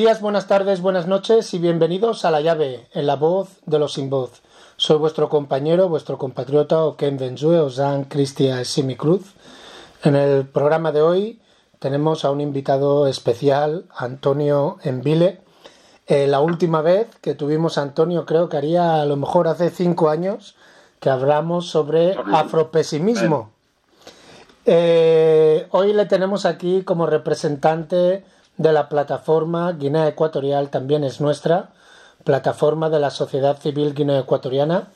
Días, buenas tardes, buenas noches y bienvenidos a La Llave, en la voz de los sin voz. Soy vuestro compañero, vuestro compatriota Oken Benzue Osan Cristia Simicruz. En el programa de hoy tenemos a un invitado especial, Antonio Envile. Eh, la última vez que tuvimos a Antonio, creo que haría a lo mejor hace cinco años, que hablamos sobre afropesimismo. Eh, hoy le tenemos aquí como representante de la plataforma Guinea Ecuatorial, también es nuestra, plataforma de la sociedad civil guinea-ecuatoriana,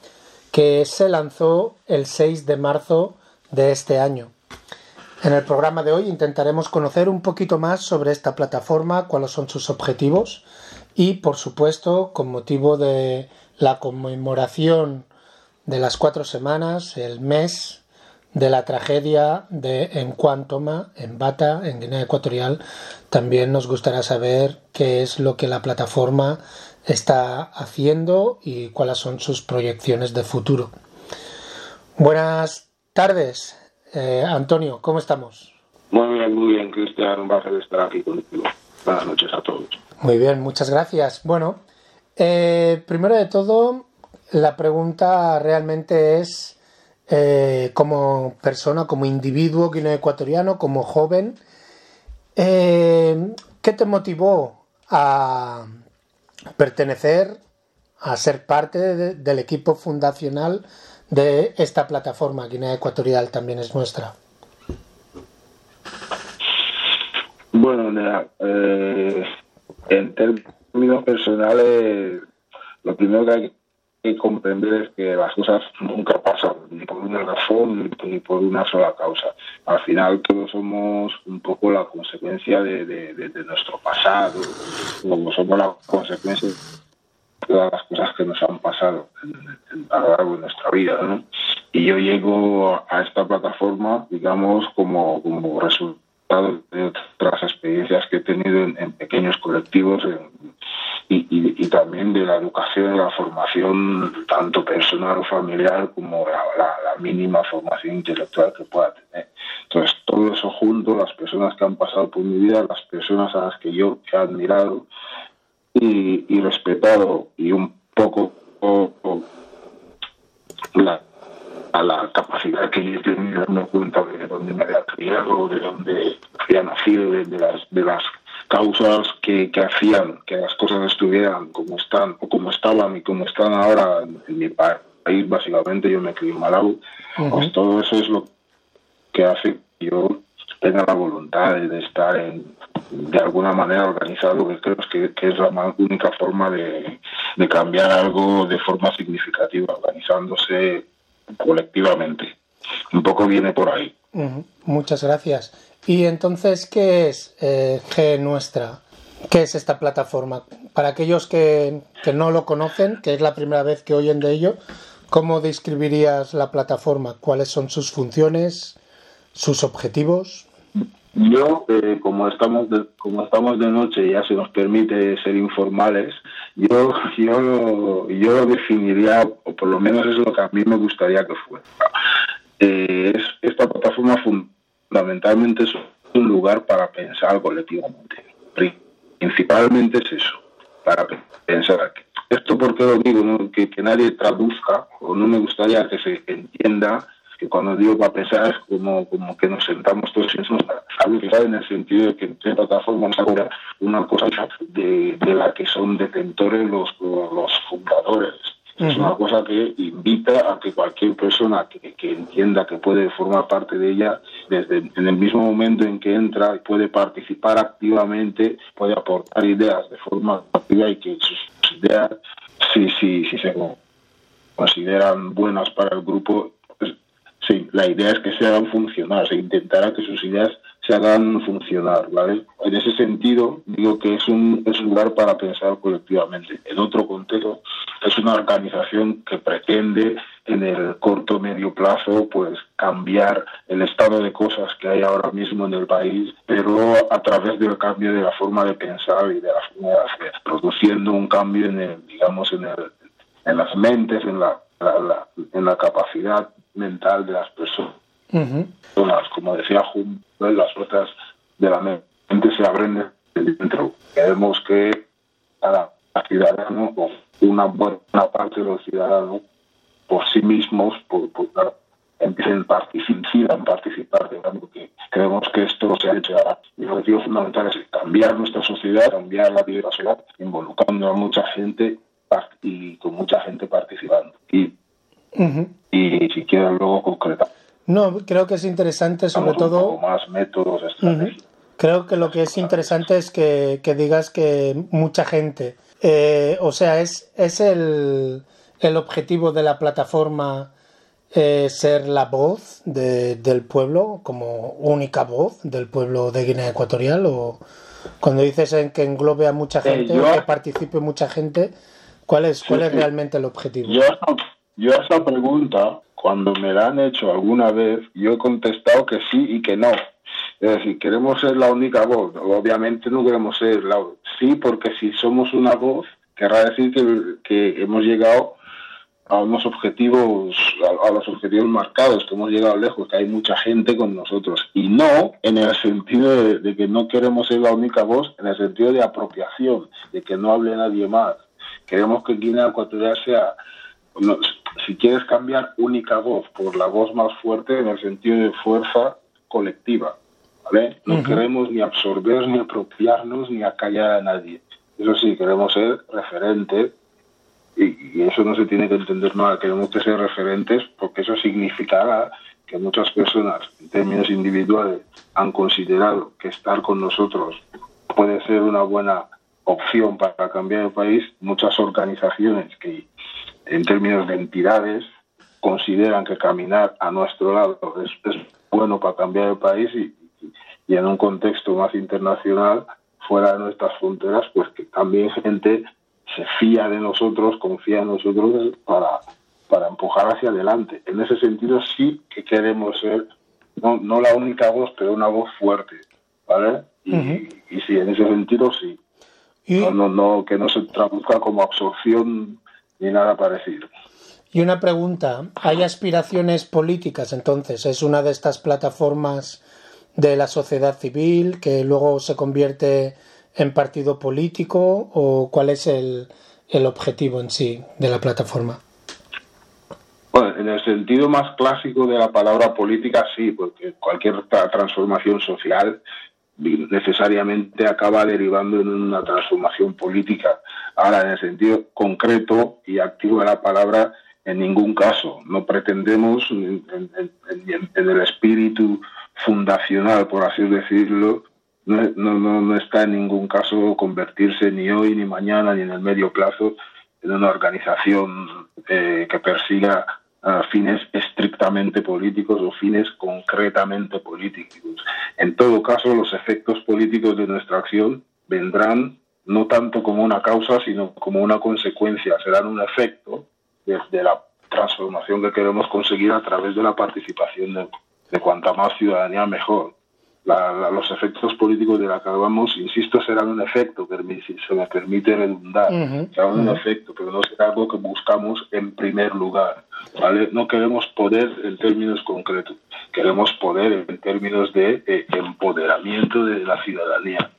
que se lanzó el 6 de marzo de este año. En el programa de hoy intentaremos conocer un poquito más sobre esta plataforma, cuáles son sus objetivos y, por supuesto, con motivo de la conmemoración de las cuatro semanas, el mes de la tragedia de Encuantoma, en Bata, en Guinea Ecuatorial, también nos gustaría saber qué es lo que la plataforma está haciendo y cuáles son sus proyecciones de futuro. Buenas tardes, eh, Antonio, ¿cómo estamos? Muy bien, muy bien, Cristian, un placer estar aquí contigo. Buenas noches a todos. Muy bien, muchas gracias. Bueno, eh, primero de todo, la pregunta realmente es, eh, como persona, como individuo guineo-ecuatoriano, como joven, ¿qué te motivó a pertenecer, a ser parte del equipo fundacional de esta plataforma. Guinea Ecuatorial también es nuestra. Bueno, eh, en términos personales, lo primero que hay que comprender es que las cosas nunca pasan ni por una razón ni por una sola causa. Al final todos somos un poco la consecuencia de, nuestro pasado, como somos la consecuencia de todas las cosas que nos han pasado a lo largo de nuestra vida. ¿no? Y yo llego a esta plataforma, digamos, como, como resultado de otras experiencias que he tenido en, pequeños colectivos y, y, también de la educación la formación, tanto personal o familiar, como la, mínima formación intelectual que pueda tener. Entonces, todo eso junto, las personas que han pasado por mi vida, las personas a las que yo he admirado y, respetado y un poco la, a la capacidad que yo he tenido darme cuenta de dónde me había criado, de dónde había nacido, de, las, de las causas que, que, hacían que las cosas estuvieran como están o como estaban y como están ahora en, mi país, básicamente yo me crié en Malawi, pues todo eso es lo que hace que yo tenga la voluntad de, estar en, de alguna manera organizado, que creo que, que es la única forma de, de cambiar algo de forma significativa, organizándose colectivamente. Un poco viene por ahí. Muchas gracias. Y entonces, ¿qué es eh, G Nuestra? ¿Qué es esta plataforma? Para aquellos que, que, no lo conocen, que es la primera vez que oyen de ello, ¿cómo describirías la plataforma? ¿Cuáles son sus funciones, sus objetivos? Yo, eh, como estamos de, como estamos de noche, ya se nos permite ser informales. Yo, yo, yo lo definiría, o por lo menos es lo que a mí me gustaría que fuera. Eh, es, esta plataforma fundamentalmente es un lugar para pensar colectivamente. Principalmente es eso, para pensar. Esto porque lo digo, que, que nadie traduzca, o no me gustaría que se entienda que cuando digo para pensar es como, como que nos sentamos todos a pensar en el sentido de que en plataformas ahora una cosa de, de la que son detentores los, los fundadores. Es una cosa que invita a que cualquier persona que, que, entienda que puede formar parte de ella, desde en el mismo momento en que entra, puede participar activamente, puede aportar ideas de forma activa y que sus ideas, si, si, si se consideran buenas para el grupo, Sí, la idea es que se hagan funcionar, se intentará que sus ideas se hagan funcionar, ¿vale? En ese sentido, digo que es un, es un lugar para pensar colectivamente. En otro contexto, es una organización que pretende en el corto medio plazo pues cambiar el estado de cosas que hay ahora mismo en el país, pero a través del cambio de la forma de pensar y de la forma de hacer, produciendo un cambio en el, digamos, en el, en las mentes, en la, en la capacidad mental de las personas. Como decía Las puertas de la mente se abren dentro. Queremos que cada ciudadano, o una buena parte de los ciudadanos, por sí mismos, por, por empiecen participar, participar, porque creemos que esto se ha hecho ahora. Mi objetivo fundamental es cambiar nuestra sociedad, cambiar la sociedad, involucrando a mucha gente y con mucha gente participando. Y, y si quieren luego concretar. No, creo que es interesante sobre todo... más métodos, Creo que lo que es interesante es que, que digas que mucha gente, eh, o sea, es, es el, el objetivo de la plataforma eh, ser la voz del pueblo, como única voz del pueblo de Guinea Ecuatorial, o cuando dices en que englobe a mucha gente, que participe mucha gente, ¿cuál es, cuál es realmente el objetivo? Yo, yo a esa pregunta, cuando me la han hecho alguna vez, yo he contestado que sí y que no. Es decir, queremos ser la única voz. Obviamente no queremos ser la sí, porque si somos una voz, querrá decir que, que hemos llegado a unos objetivos, a, los objetivos marcados, que hemos llegado lejos, que hay mucha gente con nosotros. Y no en el sentido de, que no queremos ser la única voz, en el sentido de apropiación, de que no hable nadie más. Queremos que Guinea Ecuatorial sea, si quieres cambiar, única voz, por la voz más fuerte en el sentido de fuerza colectiva. ¿vale? No queremos ni absorber, ni apropiarnos, ni acallar a nadie. Eso sí, queremos ser referentes y, eso no se tiene que entender nada, queremos que ser referentes porque eso significará que muchas personas en términos individuales han considerado que estar con nosotros puede ser una buena opción para cambiar el país, muchas organizaciones que en términos de entidades consideran que caminar a nuestro lado es, bueno para cambiar el país y, y en un contexto más internacional fuera de nuestras fronteras, pues que también gente se fía de nosotros, confía en nosotros para, para empujar hacia adelante. En ese sentido sí que queremos ser, no, no la única voz, pero una voz fuerte, ¿vale? Y, y sí, en ese sentido sí. No, no, no, que no se traduzca como absorción ni nada parecido. Y una pregunta, ¿hay aspiraciones políticas entonces? ¿Es una de estas plataformas de la sociedad civil que luego se convierte en partido político o cuál es el, el objetivo en sí de la plataforma? Bueno, en el sentido más clásico de la palabra política, sí, porque cualquier transformación social necesariamente acaba derivando en una transformación política. Ahora, en el sentido concreto y activo de la palabra, en ningún caso. No pretendemos, en, en el espíritu fundacional, por así decirlo, no, no, no, está en ningún caso convertirse ni hoy, ni mañana, ni en el medio plazo en una organización eh, que persiga ah, fines estrictamente políticos o fines concretamente políticos. En todo caso, los efectos políticos de nuestra acción vendrán no tanto como una causa, sino como una consecuencia. Serán un efecto de, la transformación que queremos conseguir a través de la participación de, de cuanta más ciudadanía mejor los efectos políticos de la que hablamos, insisto, serán un efecto, si se me permite redundar, serán un efecto, pero no será algo que buscamos en primer lugar. ¿vale? No queremos poder en términos concretos, queremos poder en términos de eh, empoderamiento de la ciudadanía.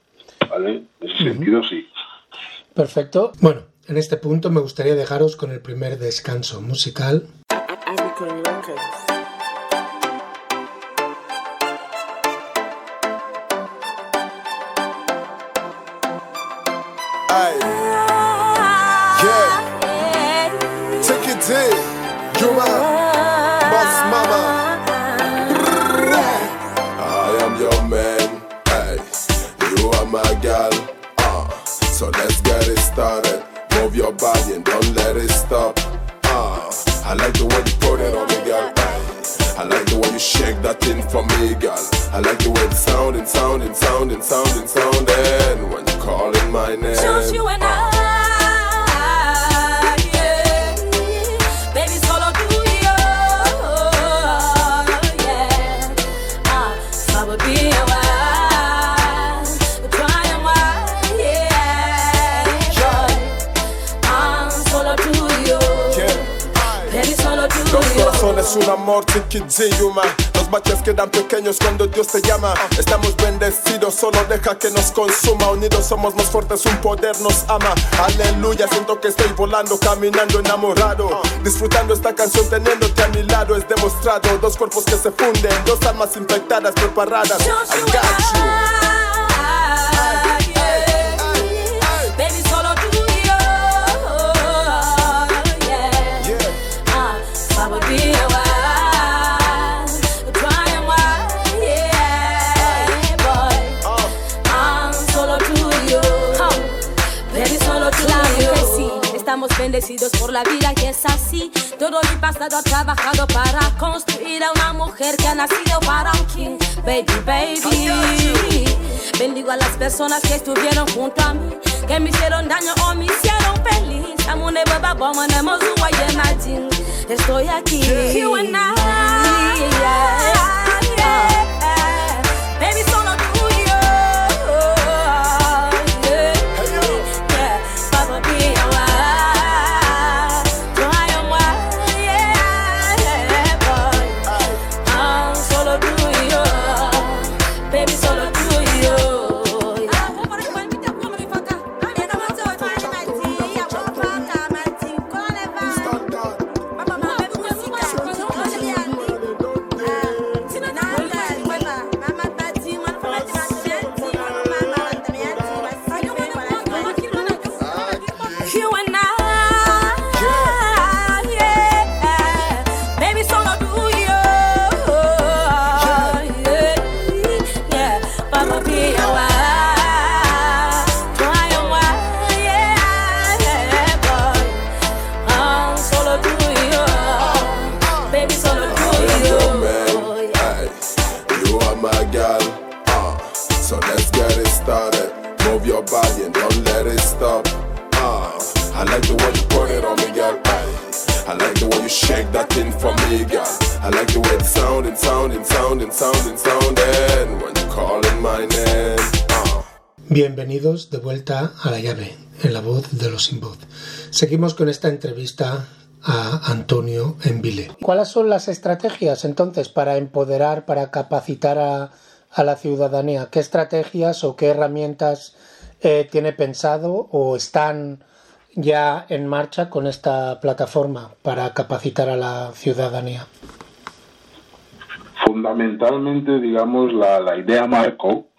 ¿vale? En ese sentido, sí. Perfecto. Bueno, en este punto me gustaría dejaros con el primer descanso musical. es un amor chiquitziyuma. Los baches quedan pequeños cuando Dios te llama. Estamos bendecidos, solo deja que nos consuma. Unidos somos más fuertes, un poder nos ama. Aleluya, siento que estoy volando, caminando enamorado. Disfrutando esta canción, teniéndote a mi lado, es demostrado. Dos cuerpos que se funden, dos almas infectadas, preparadas. I got you. Bendecidos por la vida que es así. Todo mi pasado ha trabajado para construir a una mujer que ha nacido para un king. Baby, baby. Bendigo a las personas que estuvieron junto a mí, que me hicieron daño o me hicieron feliz. Estoy aquí. You and I. Bienvenidos de vuelta a la llave, en la voz de los sin voz. Seguimos con esta entrevista a Antonio Envile. ¿Cuáles son las estrategias entonces para empoderar, para capacitar a, la ciudadanía? ¿Qué estrategias o qué herramientas eh, tiene pensado o están ya en marcha con esta plataforma para capacitar a la ciudadanía? Fundamentalmente, digamos, la, la idea marco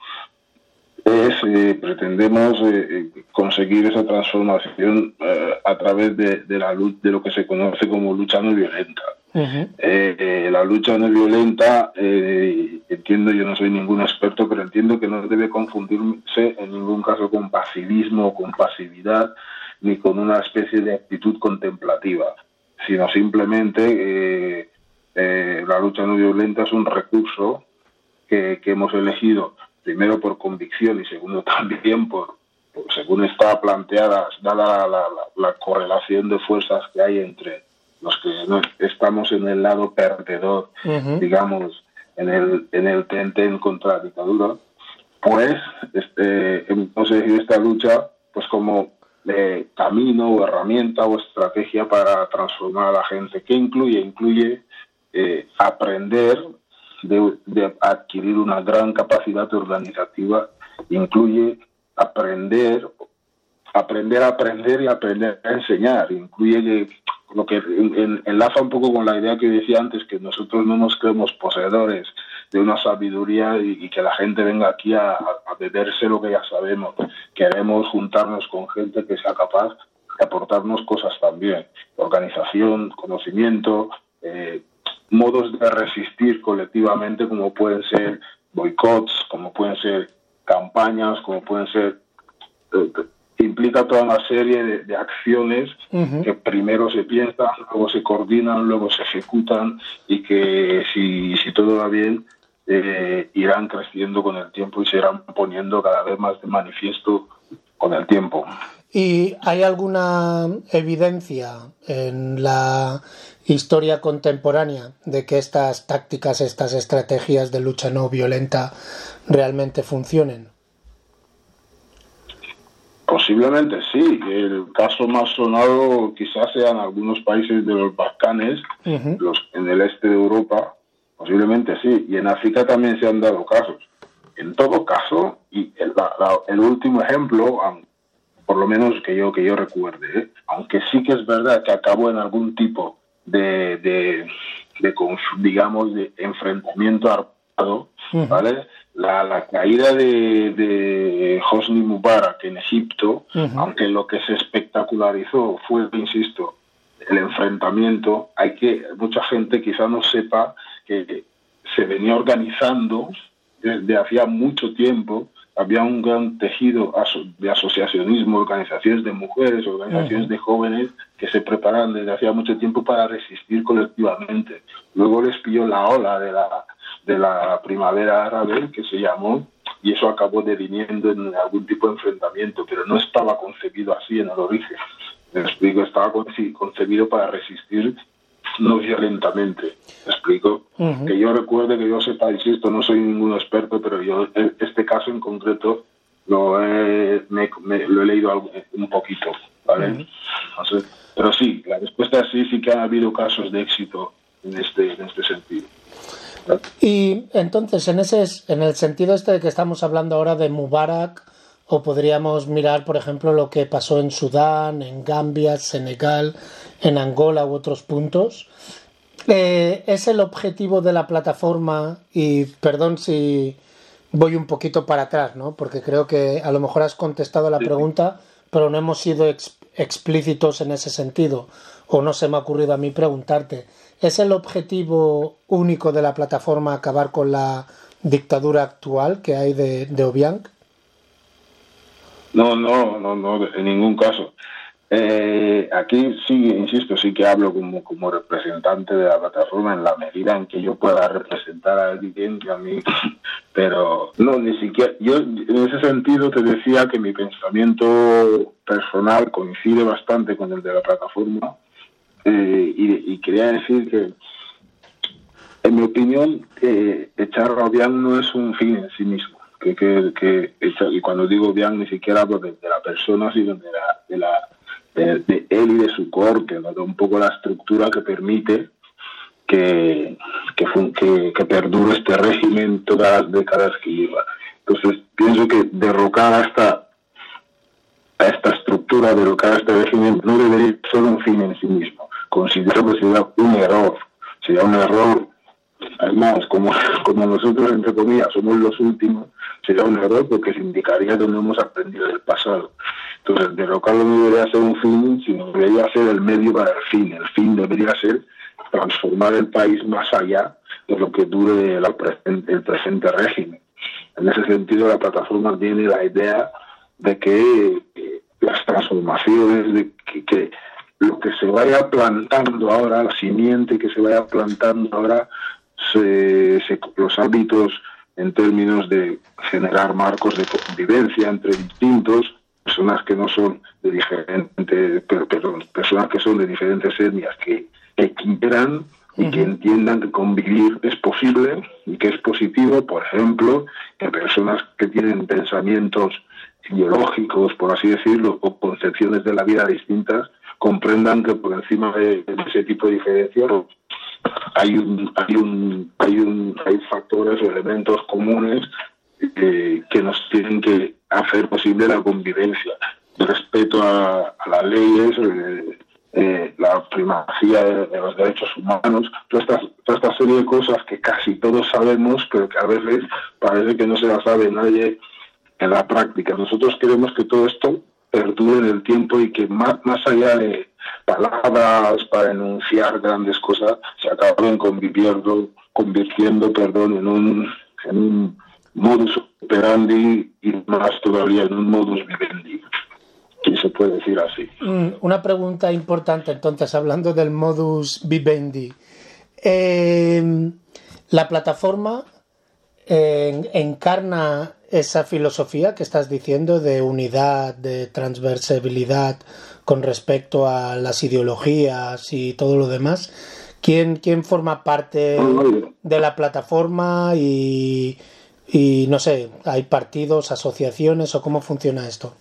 es eh, pretendemos eh, eh, conseguir esa transformación a través de, la luz de lo que se conoce como lucha no violenta. la lucha no violenta, entiendo, yo no soy ningún experto, pero entiendo que no debe confundirse en ningún caso con pasivismo o con pasividad, ni con una especie de actitud contemplativa, sino simplemente la lucha no violenta es un recurso que hemos elegido primero por convicción y segundo también por, según está planteada, dada la, correlación de fuerzas que hay entre los que estamos en el lado perdedor, digamos, en el, en el tenten contra la dictadura, pues este, hemos elegido esta lucha pues como eh, camino o herramienta o estrategia para transformar a la gente. que incluye? Incluye eh, aprender de, adquirir una gran capacidad organizativa incluye aprender, aprender a aprender y aprender a enseñar. Incluye lo que enlaza un poco con la idea que decía antes, que nosotros no nos creemos poseedores de una sabiduría y, que la gente venga aquí a, beberse lo que ya sabemos. Queremos juntarnos con gente que sea capaz de aportarnos cosas también. Organización, conocimiento, eh, modos de resistir colectivamente como pueden ser boicots, como pueden ser campañas, como pueden ser... Eh, implica toda una serie de, acciones que primero se piensan, luego se coordinan, luego se ejecutan y que si, si todo va bien eh, irán creciendo con el tiempo y se irán poniendo cada vez más de manifiesto con el tiempo. ¿Y hay alguna evidencia en la historia contemporánea de que estas tácticas, estas estrategias de lucha no violenta realmente funcionen? Posiblemente sí. El caso más sonado quizás sean algunos países de los Balcanes, los, en el este de Europa, posiblemente sí. Y en África también se han dado casos. En todo caso, y el, el último ejemplo, por lo menos que yo que yo recuerde, ¿eh? aunque sí que es verdad que acabó en algún tipo de, de, digamos, de enfrentamiento armado, ¿vale? La, la, caída de, de Hosni Mubarak en Egipto, aunque lo que se espectacularizó fue, insisto, el enfrentamiento, hay que, mucha gente quizá no sepa que se venía organizando desde hacía mucho tiempo había un gran tejido de asociacionismo, organizaciones de mujeres, organizaciones de jóvenes que se preparan desde hacía mucho tiempo para resistir colectivamente. Luego les pilló la ola de la, de la primavera árabe, que se llamó, y eso acabó deviniendo en algún tipo de enfrentamiento, pero no estaba concebido así en el origen. Me explico, estaba concebido para resistir no violentamente. ¿Me explico? Que yo recuerde, que yo sepa, insisto, no soy ningún experto, pero yo e, este caso en concreto lo he, lo he leído un poquito, ¿vale? pero sí, la respuesta es sí, sí que ha habido casos de éxito en este, en este sentido. Y entonces, en, ese, en el sentido este de que estamos hablando ahora de Mubarak, o podríamos mirar, por ejemplo, lo que pasó en Sudán, en Gambia, Senegal, en Angola u otros puntos. Eh, es el objetivo de la plataforma, y perdón si voy un poquito para atrás, ¿no? porque creo que a lo mejor has contestado la pregunta, pero no hemos sido explícitos en ese sentido, o no se me ha ocurrido a mí preguntarte. ¿Es el objetivo único de la plataforma acabar con la dictadura actual que hay de, de Obiang? No, no, no, no, en ningún caso. Eh, aquí sí, insisto, sí que hablo como, como representante de la plataforma en la medida en que yo pueda representar a alguien a mí, pero no, ni siquiera, yo en ese sentido te decía que mi pensamiento personal coincide bastante con el de la plataforma eh, y, quería decir que, en mi opinión, eh, echar a no es un fin en sí mismo que, que, cuando digo bien ni siquiera hablo de, la persona, sino de, la, de, la, de, él y de su corte, de un poco la estructura que permite que, que, que, perdure este régimen todas las décadas que lleva. Entonces, pienso que derrocar a esta, a esta estructura, derrocar a este régimen, no debería ser un fin en sí mismo. Considero que sería un error, sería un error Además, como, como nosotros, entre comillas, somos los últimos, sería un error porque se indicaría que no hemos aprendido del pasado. Entonces, derrocarlo no debería ser un fin, sino debería ser el medio para el fin. El fin debería ser transformar el país más allá de lo que dure el presente régimen. En ese sentido, la plataforma tiene la idea de que eh, las transformaciones, de que lo que se vaya plantando ahora, la simiente que se vaya plantando ahora, se, los hábitos en términos de generar marcos de convivencia entre distintos, personas que no son de diferentes, perdón, personas que son de diferentes etnias, que, quieran y que entiendan que convivir es posible y que es positivo, por ejemplo, que personas que tienen pensamientos ideológicos, por así decirlo, o concepciones de la vida distintas, comprendan que por encima de, ese tipo de diferencias hay un, hay un, hay un, hay factores o elementos comunes eh, que nos tienen que hacer posible la convivencia, el respeto a, las leyes, eh, eh, la primacía de, los derechos humanos, toda esta, toda esta serie de cosas que casi todos sabemos, pero que a veces parece que no se la sabe nadie en la práctica. Nosotros queremos que todo esto perdure en el tiempo y que más, más allá de palabras para enunciar grandes cosas se acaben conviviendo, convirtiendo perdón, en un, en un modus operandi y más todavía en un modus vivendi. Si se puede decir así. Mm, una pregunta importante entonces, hablando del modus vivendi. Eh, la plataforma encarna esa filosofía que estás diciendo de unidad, de transversabilidad con respecto a las ideologías y todo lo demás. ¿Quién, quién forma parte de la plataforma y, y no sé, hay partidos, asociaciones o cómo funciona esto?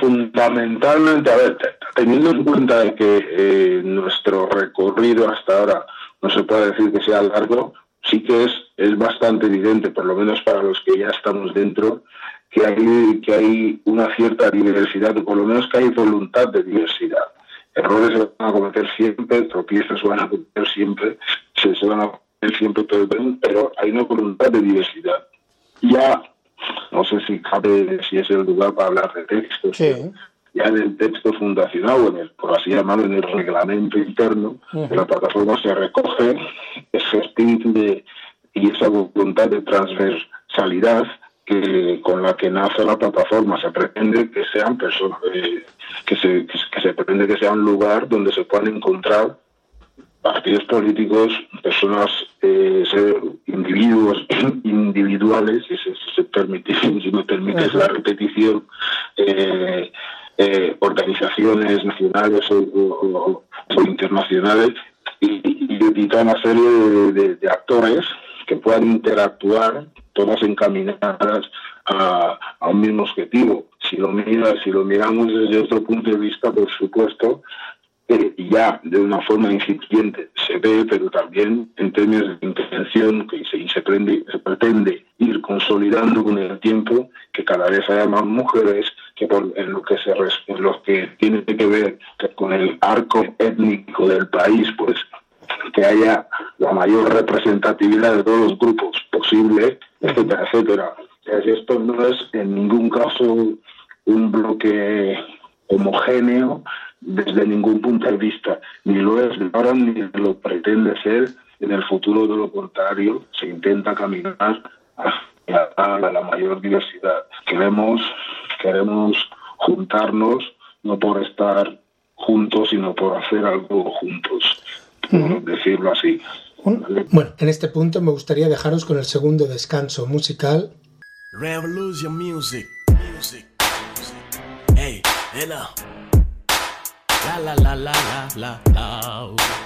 fundamentalmente, a ver, teniendo en cuenta que eh, nuestro recorrido hasta ahora no se puede decir que sea largo, sí que es, es bastante evidente, por lo menos para los que ya estamos dentro, que hay, que hay una cierta diversidad, o por lo menos que hay voluntad de diversidad. Errores se van a cometer siempre, tropiezos se van a cometer siempre, se, se van a cometer siempre todo el pero hay una voluntad de diversidad. Ya, no sé si cabe, si es el lugar para hablar de textos, ya en el texto fundacional, o en el, por así llamarlo, en el reglamento interno de la plataforma se recoge ese espíritu de, y esa voluntad de transversalidad que con la que nace la plataforma. Se pretende que sean personas, eh, que, se, que se pretende que sea un lugar donde se puedan encontrar partidos políticos, personas, eh, individuos individuales, si, se, se permite, si me permites la repetición, eh, organizaciones nacionales o, internacionales y, y, toda una serie de, actores que puedan interactuar, todas encaminadas a, un mismo objetivo. Si lo, mira, si lo miramos desde otro punto de vista, por supuesto, eh, ya de una forma incipiente se ve, pero también en términos de intención que se, pretende ir consolidando con el tiempo que cada vez haya más mujeres que en lo que se en lo que tiene que ver con el arco étnico del país, pues que haya la mayor representatividad de todos los grupos posible, etcétera, etcétera. Esto no es en ningún caso un bloque homogéneo desde ningún punto de vista, ni lo es ahora ni lo pretende ser en el futuro, de lo contrario, se intenta caminar a la mayor diversidad. Queremos, queremos juntarnos, no por estar juntos, sino por hacer algo juntos, por decirlo así. Bueno, en este punto me gustaría dejaros con el segundo descanso musical. Revolution Music. Music. Hey, hello. La la la la la la la.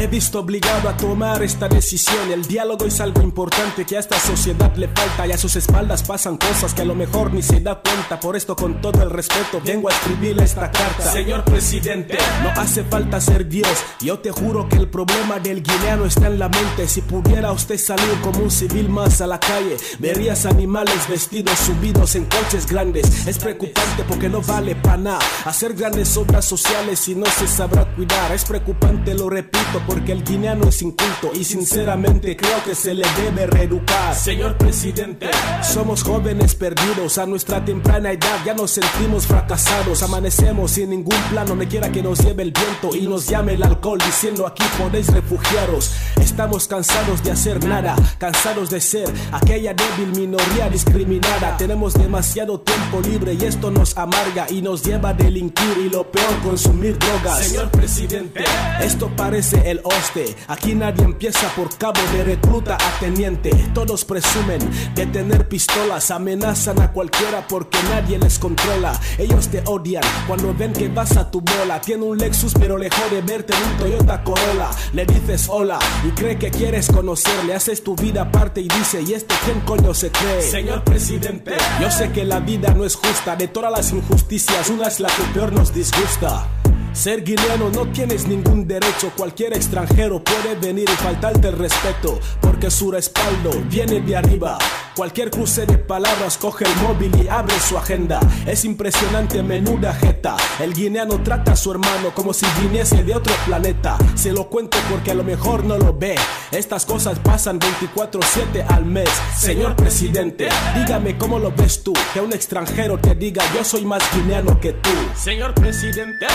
Me he visto obligado a tomar esta decisión. El diálogo es algo importante que a esta sociedad le falta y a sus espaldas pasan cosas que a lo mejor ni se da cuenta. Por esto, con todo el respeto, vengo a escribirle esta carta. Señor presidente, no hace falta ser Dios. Yo te juro que el problema del guineano está en la mente. Si pudiera usted salir como un civil más a la calle, verías animales vestidos subidos en coches grandes. Es preocupante porque no vale para nada hacer grandes obras sociales y no se sabrá cuidar. Es preocupante, lo repito porque el guineano es inculto y sinceramente creo que se le debe reeducar. Señor presidente, somos jóvenes perdidos a nuestra temprana edad, ya nos sentimos fracasados, amanecemos sin ningún plan donde quiera que nos lleve el viento y nos llame el alcohol diciendo aquí podéis refugiaros. Estamos cansados de hacer nada, cansados de ser aquella débil minoría discriminada. Tenemos demasiado tiempo libre y esto nos amarga y nos lleva a delinquir y lo peor consumir drogas. Señor presidente, esto parece el hoste. Aquí nadie empieza por cabo de recluta a teniente. Todos presumen de tener pistolas, amenazan a cualquiera porque nadie les controla. Ellos te odian cuando ven que vas a tu bola. Tiene un Lexus, pero le jode verte en un Toyota Corolla. Le dices hola y cree que quieres conocerle. Haces tu vida aparte y dice, ¿y este quién coño se cree? Señor presidente, yo sé que la vida no es justa. De todas las injusticias, una es la que peor nos disgusta. Ser guineano no tienes ningún derecho, cualquier extranjero puede venir y faltarte el respeto, porque su respaldo viene de arriba. Cualquier cruce de palabras coge el móvil y abre su agenda. Es impresionante, menuda jeta. El guineano trata a su hermano como si viniese de otro planeta. Se lo cuento porque a lo mejor no lo ve. Estas cosas pasan 24-7 al mes. Señor presidente, dígame cómo lo ves tú. Que un extranjero te diga yo soy más guineano que tú. Señor presidente.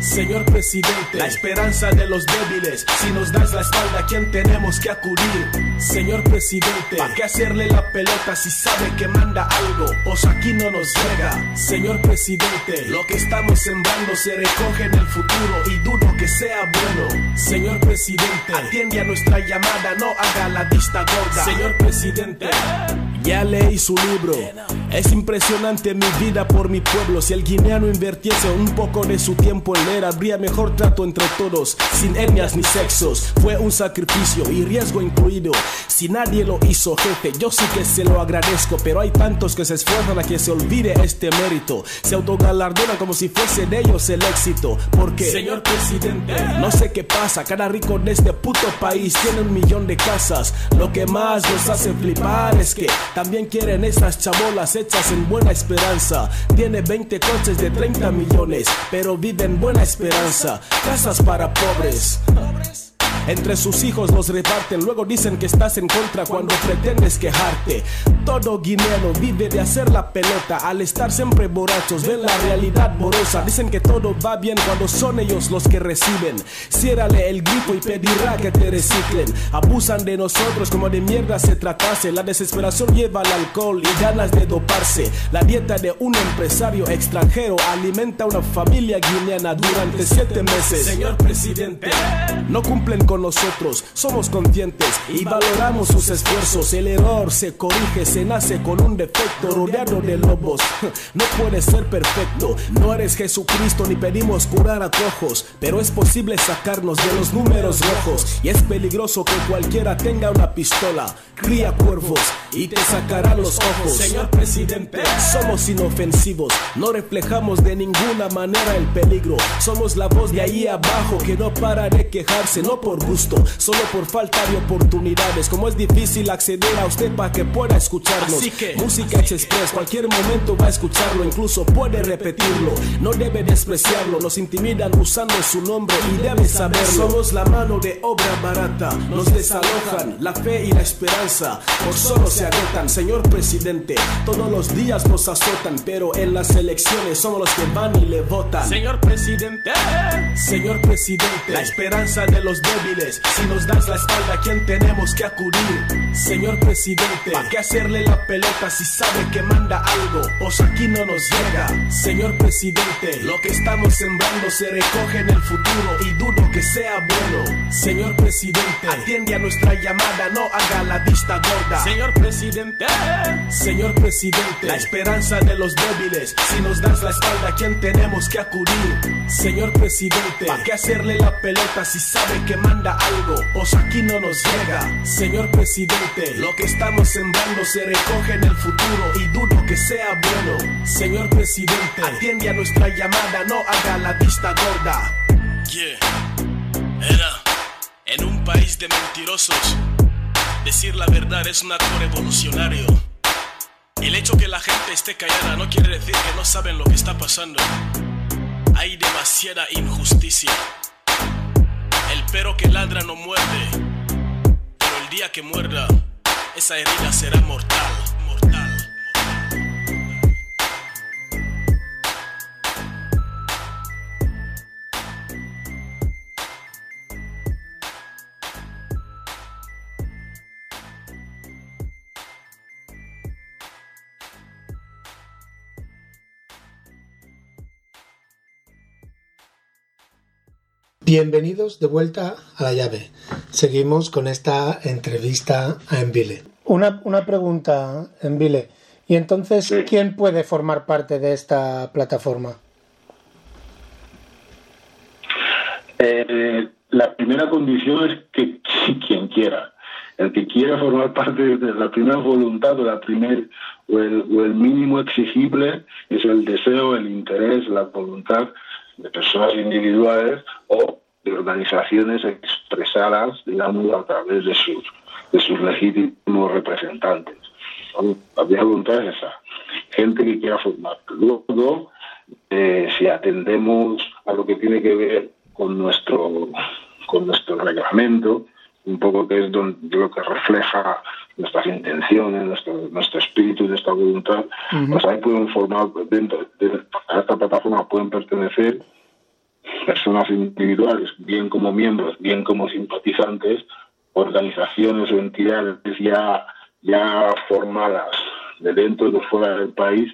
Señor presidente, la esperanza de los débiles. Si nos das la espalda, ¿quién tenemos que acudir? Señor presidente, ¿para qué hacerle la pelota si sabe que manda algo? Pues aquí no nos llega. Señor presidente, lo que estamos sembrando se recoge en el futuro y dudo que sea bueno. Señor presidente, atiende a nuestra llamada, no haga la vista gorda. Señor presidente, Ya leí su libro. Es impresionante mi vida por mi pueblo. Si el guineano invirtiese un poco de su tiempo en leer, habría mejor trato entre todos, sin etnias ni sexos. Fue un sacrificio y riesgo incluido. Si nadie lo hizo, jefe, yo sí que se lo agradezco. Pero hay tantos que se esfuerzan a que se olvide este mérito. Se autogalardonan como si fuese de ellos el éxito. Porque, señor presidente, no sé qué pasa. Cada rico de este puto país tiene un millón de casas. Lo que más nos hace flipar es que también quieren esas chabolas hechas en buena esperanza. Tiene 20 coches de 30 millones, pero vive en buena esperanza. Casas para pobres. Entre sus hijos los reparten, luego dicen que estás en contra cuando pretendes quejarte. Todo guineano vive de hacer la pelota, al estar siempre borrachos, ven la realidad borosa. Dicen que todo va bien cuando son ellos los que reciben. Ciérrale el grifo y pedirá que te reciclen. Abusan de nosotros como de mierda se tratase. La desesperación lleva al alcohol y ganas de doparse. La dieta de un empresario extranjero alimenta a una familia guineana durante siete meses. Señor presidente, no cumplen con nosotros, somos conscientes y valoramos sus esfuerzos. El error se corrige, se nace con un defecto rodeado de lobos. No puede ser perfecto, no eres Jesucristo ni pedimos curar a cojos, pero es posible sacarnos de los números rojos y es peligroso que cualquiera tenga una pistola. Cría cuervos y te sacará los ojos. Señor presidente, somos inofensivos, no reflejamos de ninguna manera el peligro. Somos la voz de ahí abajo que no para de quejarse, no por solo por falta de oportunidades. Como es difícil acceder a usted para que pueda escucharnos. Así que, Música Express, cualquier momento va a escucharlo, incluso puede repetirlo. No debe despreciarlo, nos intimidan usando su nombre y debe saberlo. Somos la mano de obra barata, nos desalojan la fe y la esperanza, por solo se agotan. Señor presidente, todos los días nos azotan, pero en las elecciones somos los que van y le votan. Señor presidente, señor presidente, la esperanza de los débiles. Si nos das la espalda, ¿a quién tenemos que acudir? Señor presidente, ¿para qué hacerle la pelota si sabe que manda algo? Pues aquí no nos llega. Señor presidente, lo que estamos sembrando se recoge en el futuro y dudo que sea bueno. Señor presidente, atiende a nuestra llamada, no haga la vista gorda. Señor presidente, señor presidente, la esperanza de los débiles. Si nos das la espalda, ¿a quién tenemos que acudir? Señor presidente, ¿para qué hacerle la pelota si sabe que manda algo? Pues aquí no nos llega. Señor presidente, lo que estamos sembrando se recoge en el futuro y dudo que sea bueno. Señor presidente, atiende a nuestra llamada, no haga la vista gorda. Yeah, era en un país de mentirosos. Decir la verdad es un acto revolucionario. El hecho que la gente esté callada no quiere decir que no saben lo que está pasando. Hay demasiada injusticia. El perro que ladra no muerde, pero el día que muerda, esa herida será mortal. Bienvenidos de vuelta a la llave. Seguimos con esta entrevista a Envile. Una, una pregunta, Envile. ¿Y entonces Sí. quién puede formar parte de esta plataforma? Eh, la primera condición es que quien quiera, el que quiera formar parte de la primera voluntad o la primer o el, o el mínimo exigible es el deseo, el interés, la voluntad de personas individuales o de organizaciones expresadas, digamos, a través de sus de sus legítimos representantes. La voluntad es esa, gente que quiera formar. Luego, eh, si atendemos a lo que tiene que ver con nuestro con nuestro reglamento, un poco que es donde, lo que refleja nuestras intenciones, nuestro, nuestro espíritu, nuestra voluntad, pues ahí pueden formar, dentro de a esta plataforma pueden pertenecer personas individuales, bien como miembros, bien como simpatizantes, organizaciones o entidades ya, ya formadas de dentro y de fuera del país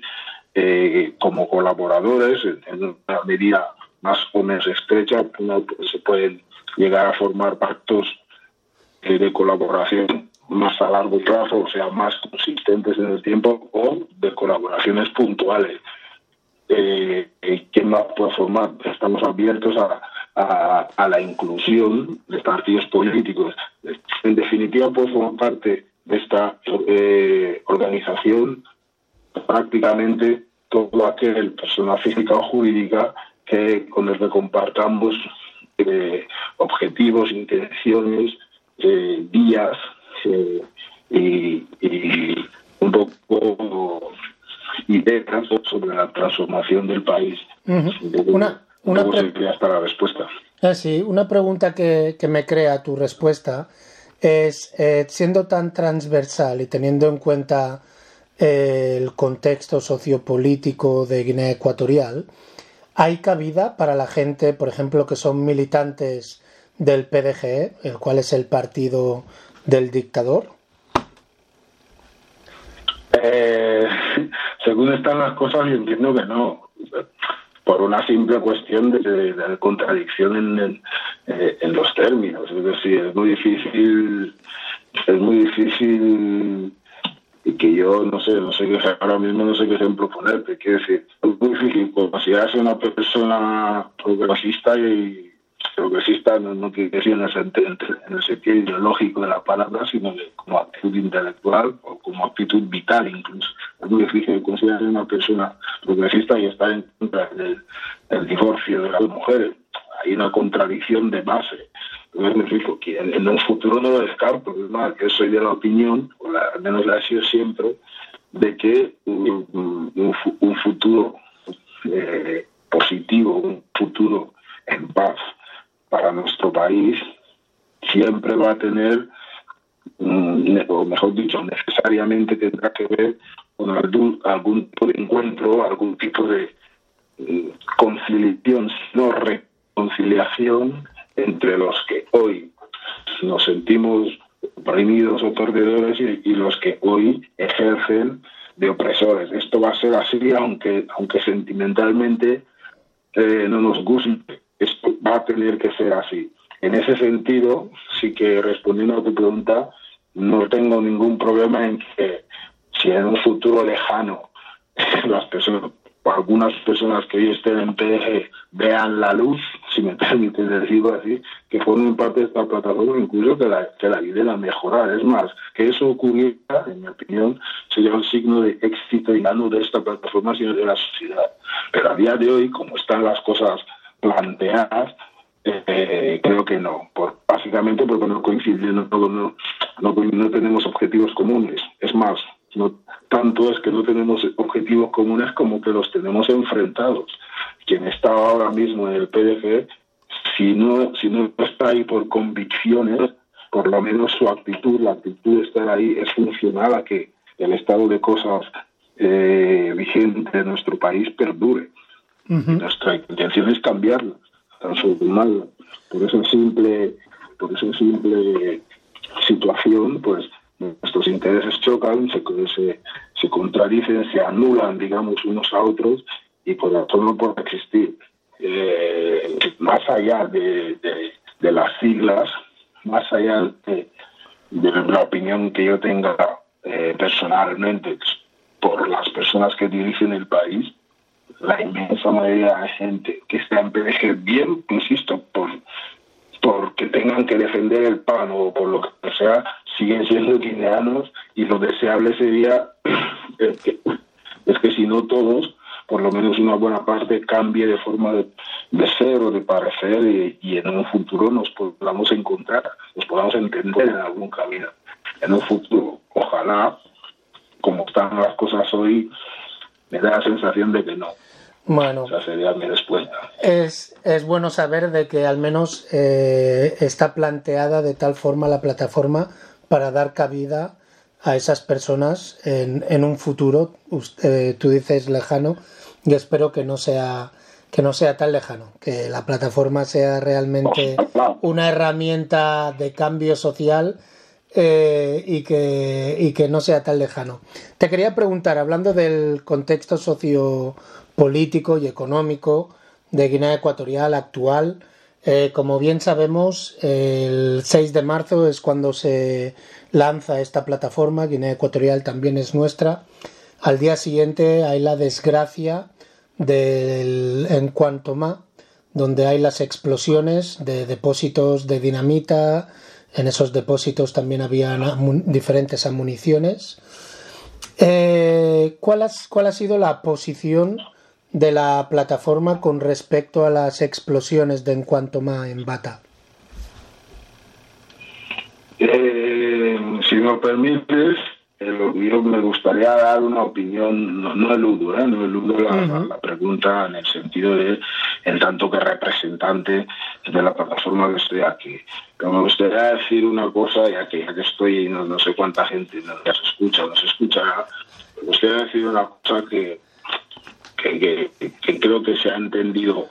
eh, como colaboradores en, una medida más o menos estrecha, se pueden llegar a formar pactos eh, de colaboración más a largo plazo, o sea, más consistentes en el tiempo, o de colaboraciones puntuales. Eh, ¿Quién más puede formar? Estamos abiertos a, a, la inclusión de partidos políticos. En definitiva, puede formar parte de esta eh, organización prácticamente todo aquel persona física o jurídica que con el que compartamos eh, objetivos, intenciones, eh, días eh, y, un poco ideas sobre la transformación del país. Una, una hasta la respuesta. Ah, sí, una pregunta que, que, me crea tu respuesta es, siendo tan transversal y teniendo en cuenta el contexto sociopolítico de Guinea Ecuatorial, ¿hay cabida para la gente, por ejemplo, que son militantes del PDG, el cual es el partido del dictador? Eh, según están las cosas, yo entiendo que no, por una simple cuestión de, contradicción en, eh, en, los términos. Es decir, es muy difícil, es muy difícil y que yo no sé, no sé qué ahora mismo no sé qué ejemplo ponerte, quiero decir, es muy difícil considerarse una persona progresista y progresista no, no quiere decir en el, sentido ideológico de la palabra, sino como actitud intelectual o como actitud vital incluso. Es muy difícil considerarse una persona progresista y estar en contra del, divorcio de las mujeres. Hay una contradicción de base que en, un futuro no lo descarto, yo soy de la opinión, o al menos la he sido siempre, de que un, futuro eh, positivo, un futuro en paz para nuestro país, siempre va a tener, o mejor dicho, necesariamente tendrá que ver con algún, tipo de encuentro, algún tipo de mm, conciliación, no reconciliación entre los que hoy nos sentimos oprimidos o perdedores y, los que hoy ejercen de opresores. Esto va a ser así, aunque, aunque sentimentalmente eh, no nos guste, esto va a tener que ser así. En ese sentido, sí que respondiendo a tu pregunta, no tengo ningún problema en que si en un futuro lejano las personas algunas personas que hoy estén en PDG vean la luz, si me permiten decirlo así, que formen parte de esta plataforma, incluso que la, que la ayuden a mejorar. Es más, que eso ocurriera, en mi opinión, sería un signo de éxito y no de esta plataforma, sino de la sociedad. Pero a día de hoy, como están las cosas planteadas, eh, creo que no, por, básicamente porque no coinciden, no, no, no tenemos objetivos comunes. Es más, no tanto es que no tenemos objetivos comunes como que los tenemos enfrentados. Quien está ahora mismo en el PDG, si no, si no está ahí por convicciones, por lo menos su actitud, la actitud de estar ahí es funcional a que el estado de cosas eh, vigente en nuestro país perdure. Nuestra intención es cambiarla, transformarla. Por esa simple, por esa simple situación, pues nuestros intereses chocan, se, se, se, contradicen, se anulan, digamos, unos a otros y por eso no puede existir. Eh, más allá de, de, las siglas, más allá de, la opinión que yo tenga eh, personalmente por las personas que dirigen el país, la inmensa mayoría de gente que en PDG, bien, insisto, por porque tengan que defender el pan o por lo que sea, siguen siendo guineanos y lo deseable sería es que, es que si no todos, por lo menos una buena parte cambie de forma de, ser o de parecer y, en un futuro nos podamos encontrar, nos podamos entender en algún camino. En un futuro, ojalá, como están las cosas hoy, me da la sensación de que no. Bueno, sería mi respuesta. Es, es bueno saber de que al menos eh, está planteada de tal forma la plataforma para dar cabida a esas personas en, en un futuro. Usted, tú dices lejano y espero que no sea que no sea tan lejano, que la plataforma sea realmente una herramienta de cambio social eh, y, que, y que no sea tan lejano. Te quería preguntar, hablando del contexto sociopolítico y económico de Guinea Ecuatorial actual, Eh, como bien sabemos, el 6 de marzo es cuando se lanza esta plataforma, Guinea Ecuatorial también es nuestra. Al día siguiente hay la desgracia del en más donde hay las explosiones de depósitos de dinamita. En esos depósitos también había diferentes municiones. Eh, ¿cuál, ¿Cuál ha sido la posición de la plataforma con respecto a las explosiones de Encuantoma en Bata? Eh, si me permites, yo me gustaría dar una opinión, no, eludo, ¿eh? no eludo la, pregunta en el sentido de, en tanto que representante de la plataforma que estoy aquí. Pero me gustaría decir una cosa, ya que, ya que estoy, no, no sé cuánta gente no, ya se escucha o no se escucha, me gustaría decir una cosa que que, creo que se ha entendido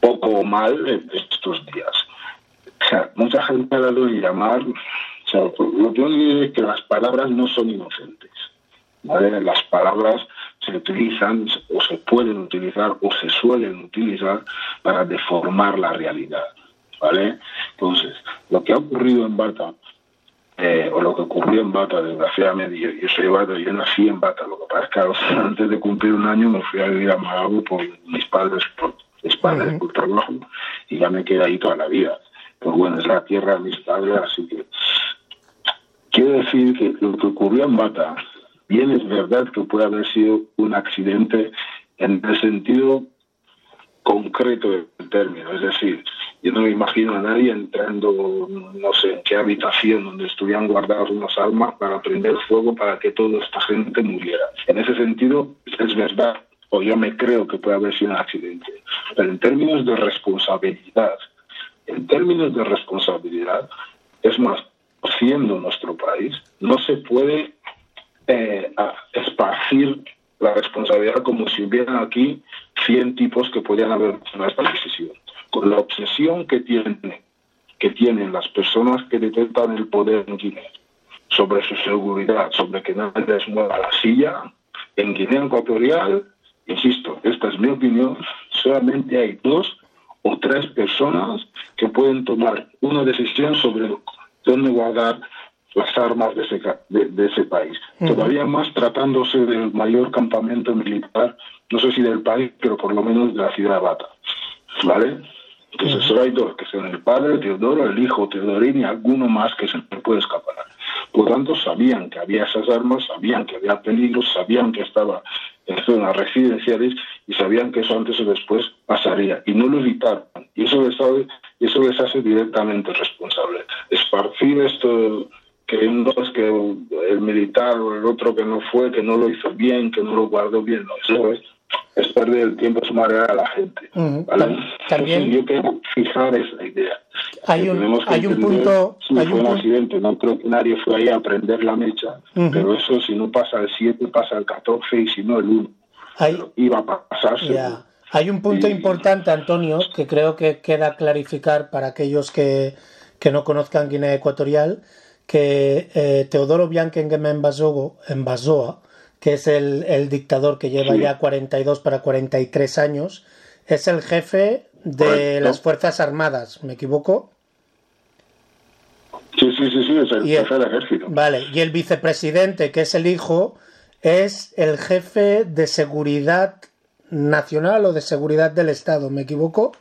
poco mal estos días. O sea, mucha gente ha dado en llamar, o sea, lo que yo es que las palabras no son inocentes. Las palabras se utilizan o se pueden utilizar o se suelen utilizar para deformar la realidad. ¿Vale? Entonces, lo que ha ocurrido en Bata eh, o lo que ocurrió en Bata, desgraciadamente, yo, yo soy Bata, yo nací en Bata, lo que pasa es que antes de cumplir un año me fui a vivir a Malawi por mis padres, por mis padres, por trabajo, y ya me quedé ahí toda la vida. Pues bueno, es la tierra de mis padres, así que quiero decir que lo que ocurrió en Bata, bien es verdad que puede haber sido un accidente en el sentido concreto del término, es decir, yo no me imagino a nadie entrando, no sé en qué habitación donde estuvieran guardadas unas armas para prender fuego para que toda esta gente muriera. En ese sentido, es verdad, o yo me creo que puede haber sido un accidente. Pero en términos de responsabilidad, en términos de responsabilidad, es más, siendo nuestro país, no se puede eh, esparcir la responsabilidad como si hubieran aquí 100 tipos que podían haber tomado esta decisión. Con la obsesión que tienen, que tienen las personas que detentan el poder en Guinea sobre su seguridad, sobre que nadie les mueva la silla, en Guinea Ecuatorial, insisto, esta es mi opinión, solamente hay dos o tres personas que pueden tomar una decisión sobre dónde guardar las armas de ese, de, ese país. Todavía más tratándose del mayor campamento militar, no sé si del país, pero por lo menos de la ciudad de Bata. ¿Vale? Entonces solo hay dos, que son el padre Teodoro, el hijo Teodorín y alguno más que se puede escapar. Por lo tanto, sabían que había esas armas, sabían que había peligro, sabían que estaba en zonas residenciales y sabían que eso antes o después pasaría. Y no lo evitaron. Y eso les, sabe, eso les hace directamente responsable. Esparcir esto que no es que el militar o el otro que no fue, que no lo hizo bien, que no lo guardó bien, no, eso es es perder el tiempo sumar a la gente. También yo quiero fijar esa idea. Hay un, hay un punto. Si fue un, accidente, no creo que nadie fue ahí a prender la mecha, pero eso si no pasa el 7, pasa el 14 y si no el 1. Iba a pasarse. Hay un punto importante, Antonio, que creo que queda clarificar para aquellos que, que no conozcan Guinea Ecuatorial, que eh, Teodoro Bianquengeme en Bazoa, que es el, dictador que lleva ya 42 para 43 años, es el jefe de las Fuerzas Armadas, ¿me equivoco? Sí, sí, sí, sí, es el jefe del ejército. Vale, y el vicepresidente, que es el hijo, es el jefe de seguridad nacional o de seguridad del Estado, ¿me equivoco?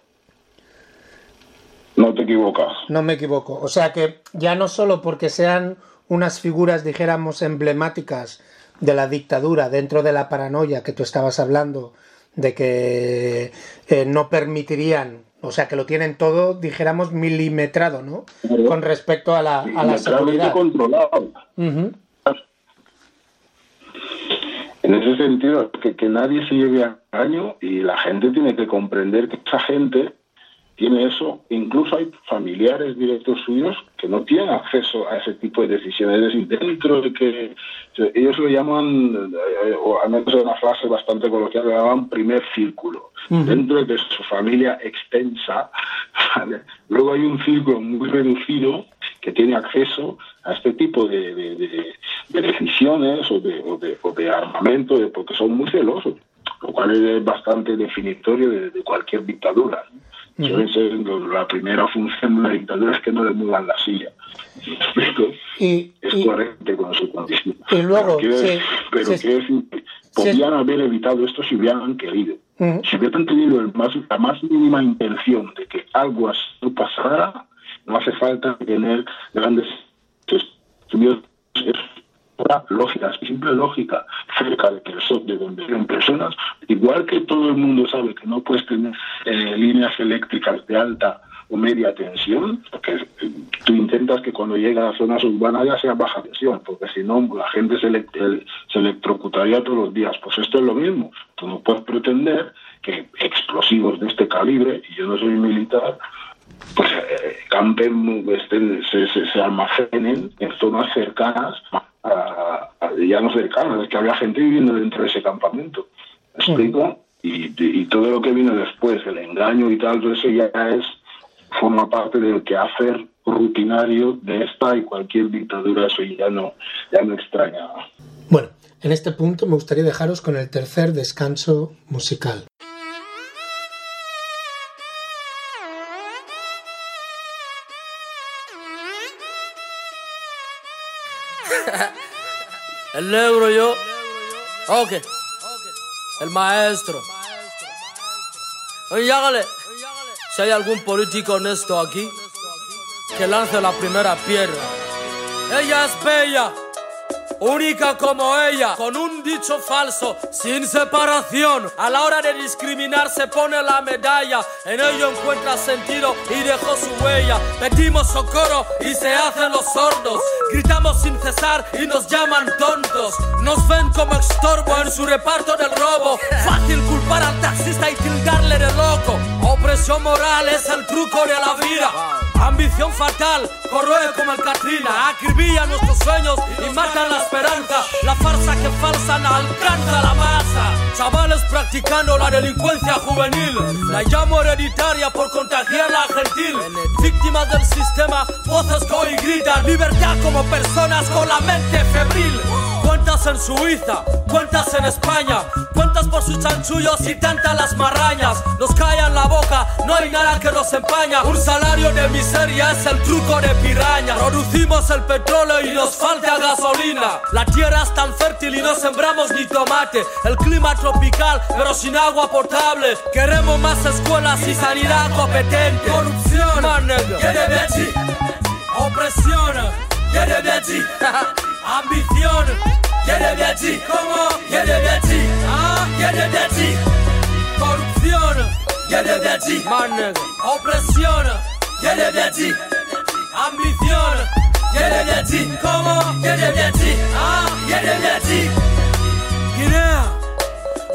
No te equivocas. No me equivoco. O sea que ya no solo porque sean unas figuras, dijéramos, emblemáticas de la dictadura, dentro de la paranoia que tú estabas hablando, de que eh, no permitirían, o sea, que lo tienen todo, dijéramos, milimetrado, ¿no? Con respecto a la, a la seguridad. controlado. En ese sentido, que, que nadie se lleve a año y la gente tiene que comprender que esa gente tiene eso. Incluso hay familiares directos suyos que no tienen acceso a ese tipo de decisiones. Es decir, dentro de que ellos lo llaman, eh, o al menos es una frase bastante coloquial, lo llaman primer círculo. Dentro de su familia extensa, luego hay un círculo muy reducido que tiene acceso a este tipo de, decisiones o de, o de, armamento, porque son muy celosos, lo cual es bastante definitorio de, cualquier dictadura. Suele ser la primera función de una dictadura es que no le muevan la silla. Y, es coherente con su condición. Y luego, pero podrían haber evitado esto si hubieran querido. Si hubieran tenido el más, la más mínima intención de que algo así pasara, no hace falta tener grandes estudios lógica, simple lógica, cerca de, que de donde viven personas, igual que todo el mundo sabe que no puedes tener eh, líneas eléctricas de alta o media tensión, porque eh, tú intentas que cuando llegas a zonas urbanas ya sea baja tensión, porque si no la gente se, se electrocutaría todos los días. Pues esto es lo mismo. Tú no puedes pretender que explosivos de este calibre, y yo no soy militar, pues eh, campen, estén, se, se, se, almacenen en zonas cercanas ya no cercano, es que había gente viviendo dentro de ese campamento. ¿Me explico? Y, y, todo lo que vino después, el engaño y tal, todo eso ya es forma parte del quehacer rutinario de esta y cualquier dictadura, eso ya no, ya no extraña. Bueno, en este punto me gustaría dejaros con el tercer descanso musical. El negro yo. Ok. El maestro. Oye, hágale. Si hay algún político honesto aquí, que lance la primera piedra. Ella es bella única como ella, con un dicho falso, sin separación. A la hora de discriminar se pone la medalla, en ello encuentra sentido y dejó su huella. Pedimos socorro y se hacen los sordos. Gritamos sin cesar y nos llaman tontos. Nos ven como estorbo en su reparto del robo. Fácil culpar al taxista y tildarle de loco. Opresión moral es el truco de la vida. Ambición fatal, corroe como el Katrina, acribilla nuestros sueños y mata la esperanza. La farsa que falsa no alcanza la masa. Chavales practicando la delincuencia juvenil, la llamo hereditaria por contagiarla a gentil. Víctimas del sistema, voces que hoy gritan libertad como personas con la mente febril. Cuentas en Suiza, cuentas en España, cuentas por sus chanchullos y tantas las marrañas. Nos callan la boca, no hay nada que nos empaña. Un salario de miseria es el truco de piraña. Producimos el petróleo y nos falta gasolina. La tierra es tan fértil y no sembramos ni tomate. El clima tropical, pero sin agua potable. Queremos más escuelas y sanidad competente. Corrupción, opresión, ambición. Yerebiati, ¿cómo? Yerebiati, ah, Yerebiati, corrupción, Yerebiati, man, opresión, Yerebiati, ambición, Yerebiati, ¿cómo? Yerebiati, ah, Yerebiati, Guinea,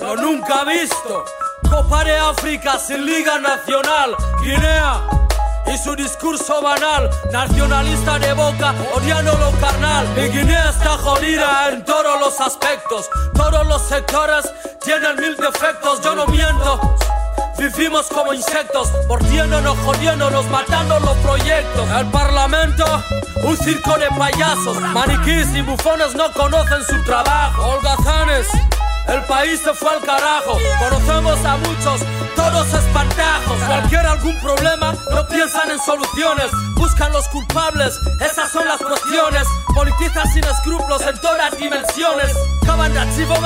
lo nunca visto, Copa de África sin liga nacional, Guinea y su discurso banal, nacionalista de boca, odiando lo carnal. Mi Guinea está jodida en todos los aspectos, todos los sectores tienen mil defectos, yo no miento. Vivimos como insectos, mordiéndonos, jodiéndonos, matando los proyectos. El parlamento, un circo de payasos, maniquís y bufones no conocen su trabajo. Holgazanes, el país se fue al carajo. Conocemos a muchos, todos espantajos. Cualquier algún problema, no piensan en soluciones. Buscan los culpables, esas son las cuestiones. Politizan sin escrúpulos en todas dimensiones. Caban de archivo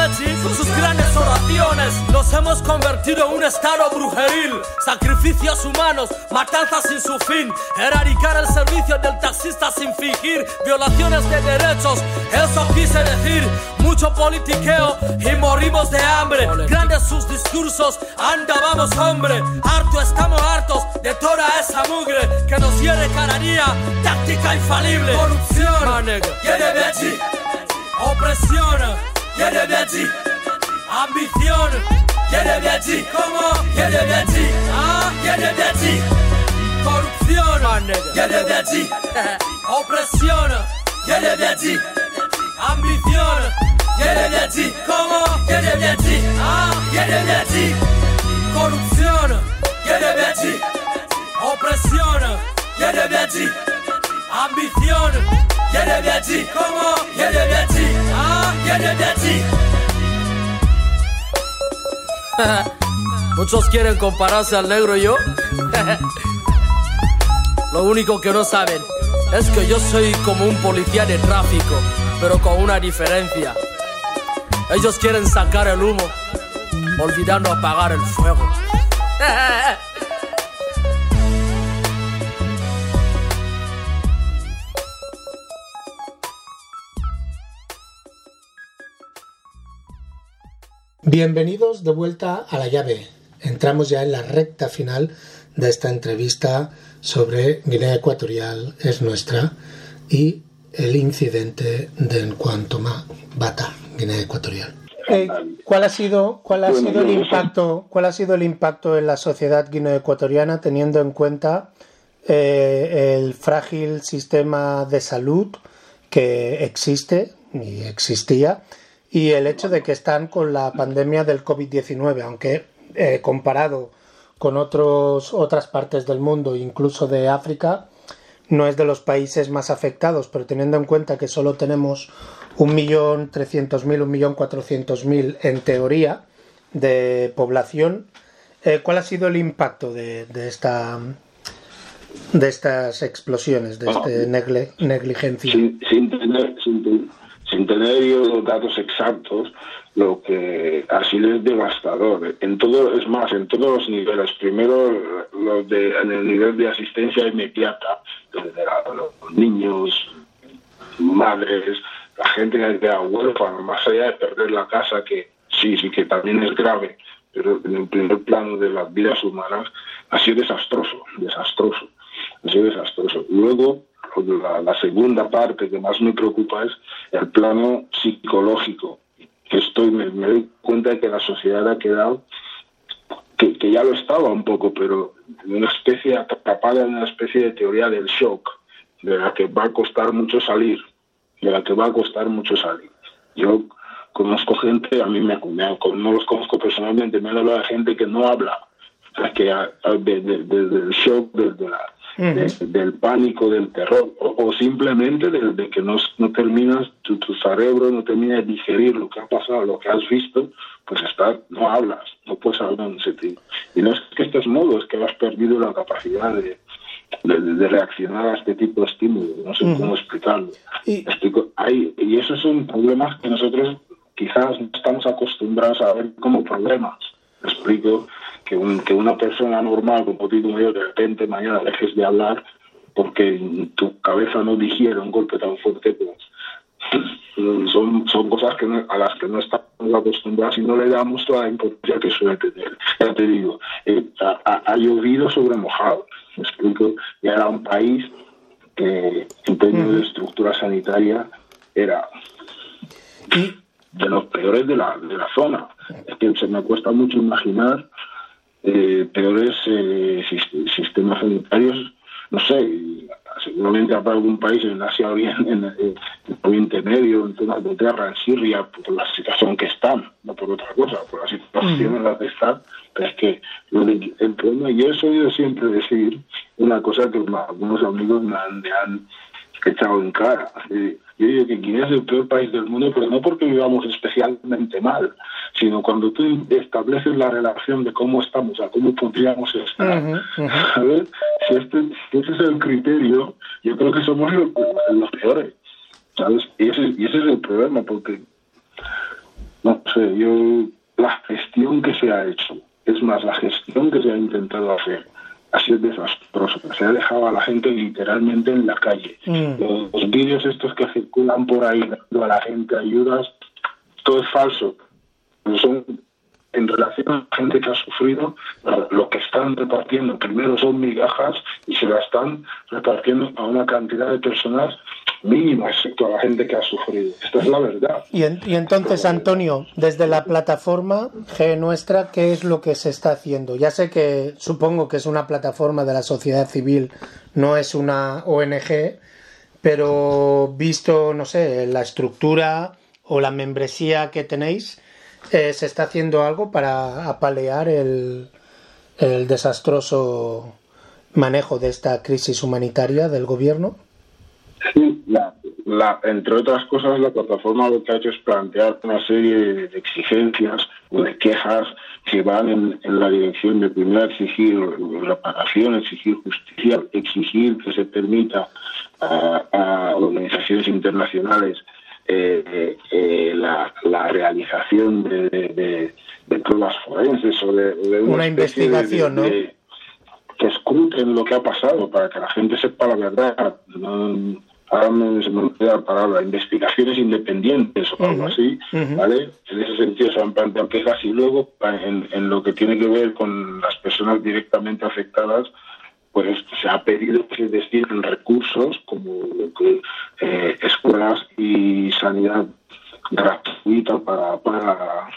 sus grandes oraciones. Nos hemos convertido en un estado brujeril. Sacrificios humanos, matanzas sin su fin. Erradicar el servicio del taxista sin fingir. Violaciones de derechos, eso quise decir. Mucho politiqueo y morimos de hambre. Grandes sus discursos, anda vamos hombre. Harto estamos hartos de toda esa mugre que nos hiere cada día. Táctica infalible. Corrupción, allí. Opresión, allí. Ambición, allí. ¿Cómo? allí. Ah, allí. Corrupción, allí. Opresión, allí. Ambición. Yerebiati, ¿cómo? Yerebiati, ah, Yerebiati. Corrupción, Yerebiati. Opresión, Yerebiati. Ambición, Yerebiati, ¿cómo? Yerebiati, ah, Yerebiati. Muchos quieren compararse al negro y yo. Lo único que no saben es que yo soy como un policía de tráfico, pero con una diferencia. Ellos quieren sacar el humo, olvidando apagar el fuego. Bienvenidos de vuelta a la llave. Entramos ya en la recta final de esta entrevista sobre Guinea Ecuatorial es nuestra y el incidente de Encuantoma Bata, Guinea Ecuatorial. Eh, ¿Cuál ha sido cuál ha sido el impacto cuál ha sido el impacto en la sociedad guineoecuatoriana teniendo en cuenta eh, el frágil sistema de salud que existe y existía y el hecho de que están con la pandemia del COVID-19, aunque eh, comparado con otros, otras partes del mundo, incluso de África, no es de los países más afectados, pero teniendo en cuenta que solo tenemos un millón trescientos mil, un millón cuatrocientos mil en teoría de población, eh, ¿cuál ha sido el impacto de, de, esta de estas explosiones, de esta negligencia? Sin, sin, tener, sin, sin tener los datos exactos, lo que así es devastador. En todo, es más, en todos los niveles. Primero, los de, en el nivel de asistencia inmediata, desde los niños, madres, la gente que queda huérfana, más allá de perder la casa, que sí, sí que también es grave, pero en el primer plano de las vidas humanas ha sido desastroso, desastroso, ha sido desastroso. Luego, la, la segunda parte que más me preocupa es el plano psicológico estoy, me, me, doy cuenta de que la sociedad ha quedado, que, que, ya lo estaba un poco, pero una especie atrapada en una especie de teoría del shock, de la que va a costar mucho salir, de la que va a costar mucho salir. Yo conozco gente, a mí me, me no los conozco personalmente, me habla de gente que no habla, que desde de, de, del shock, desde la de, del pánico, del terror, o, o simplemente de, de, que no, no terminas, tu, tu, cerebro no termina de digerir lo que ha pasado, lo que has visto, pues está, no hablas, no puedes hablar en ese sentido. Y no es que estés modo, es que has perdido la capacidad de, de, de, reaccionar a este tipo de estímulos, no sé uh -huh. cómo explicarlo. Y... Hay, y esos son problemas que nosotros quizás no estamos acostumbrados a ver como problemas. explico, que, un, que una persona normal como tú como yo de repente mañana dejes de hablar porque tu cabeza no digiere un golpe tan fuerte pues son, son cosas que no, a las que no estamos acostumbrados y no le damos toda la importancia que suele tener. Ya te digo, eh, ha, ha, llovido sobre mojado, me explico, y era un país que en términos de estructura sanitaria era de los peores de la, de la zona. Es que se me cuesta mucho imaginar eh, peores eh, sistemas sanitarios, no sé, seguramente habrá algún país en Asia Oriente, en, en, en Oriente Medio, en zonas de tierra, en Siria, por la situación que están, no por otra cosa, por la situación en la que están, pero es que el problema, yo he oído siempre decir una cosa que algunos amigos me han, me han echado en cara. Yo digo que Guinea es el peor país del mundo, pero no porque vivamos especialmente mal, sino cuando tú estableces la relación de cómo estamos, a cómo podríamos estar. Uh -huh, uh -huh. Si, este, si ese es el criterio, yo creo que somos los, los peores. ¿sabes? Y ese, y ese es el problema, porque, no sé, yo, la gestión que se ha hecho, es más, la gestión que se ha intentado hacer, ha sido desastroso. Se ha dejado a la gente literalmente en la calle. Mm. Los, los vídeos estos que circulan por ahí dando a la gente ayudas, todo es falso. Son en relación a la gente que ha sufrido, lo que están repartiendo primero son migajas y se la están repartiendo a una cantidad de personas mínima, excepto a la gente que ha sufrido. Esta es la verdad. Y, en, y entonces, Antonio, desde la plataforma G Nuestra, ¿qué es lo que se está haciendo? Ya sé que supongo que es una plataforma de la sociedad civil, no es una ONG, pero visto, no sé, la estructura o la membresía que tenéis, eh, ¿se está haciendo algo para apalear el, el desastroso manejo de esta crisis humanitaria del gobierno? Sí, entre otras cosas, la plataforma lo que ha hecho es plantear una serie de exigencias o de quejas que van en, la dirección de primero exigir reparación, exigir justicia, exigir que se permita a, organizaciones internacionales eh, eh, la, realización de, pruebas forenses o de, una, investigación, ¿no? que escruten lo que ha pasado para que la gente sepa la verdad. No, ahora me, se me la palabra, investigaciones independientes o algo así, ¿vale? En ese sentido se han planteado quejas y luego en, en, lo que tiene que ver con las personas directamente afectadas, pues se ha pedido que destinen recursos como eh, escuelas y sanidad gratuita para, para,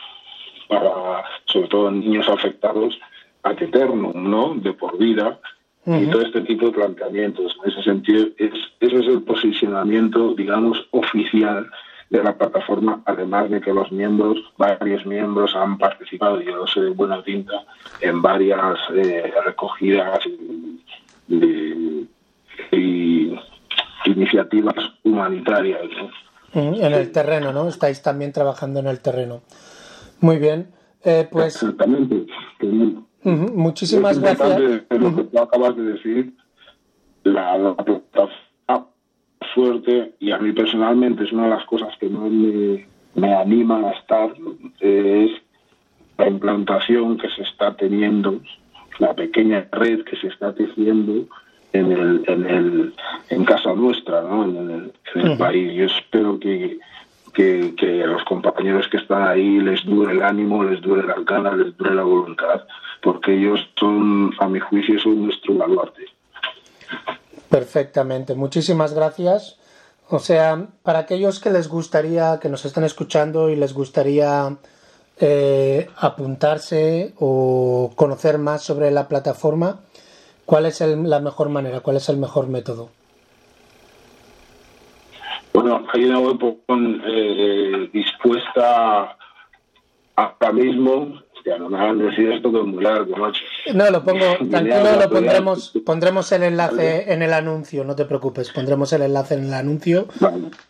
para, sobre todo niños afectados, ad eterno, ¿no? De por vida, y todo este tipo de planteamientos. En ese sentido, es, ese es el posicionamiento, digamos, oficial de la plataforma, además de que los miembros, varios miembros han participado, yo sé de buena tinta, en varias eh, recogidas y, iniciativas humanitarias. En el terreno, ¿no? Estáis también trabajando en el terreno. Muy bien. Eh, pues... Exactamente. Muchísimas gracias. lo que tú acabas de decir, la, la suerte, y a mí personalmente es una de las cosas que más me, me animan a estar, es la implantación que se está teniendo, la pequeña red que se está tejiendo en el, en el en casa nuestra, ¿no? en el, país. Yo espero que, que, que, a los compañeros que están ahí les dure el ánimo, les dure la ganas, les dure la voluntad porque ellos son, a mi juicio, son nuestro baluarte. Perfectamente, muchísimas gracias. O sea, para aquellos que les gustaría, que nos estén escuchando y les gustaría eh, apuntarse o conocer más sobre la plataforma, ¿cuál es la mejor manera? ¿Cuál es el mejor método? Bueno, hay una web eh, dispuesta ahora mismo no No, lo pongo, tranquilo, lo pondremos, pondremos el enlace en el anuncio, no te preocupes, pondremos el enlace en el anuncio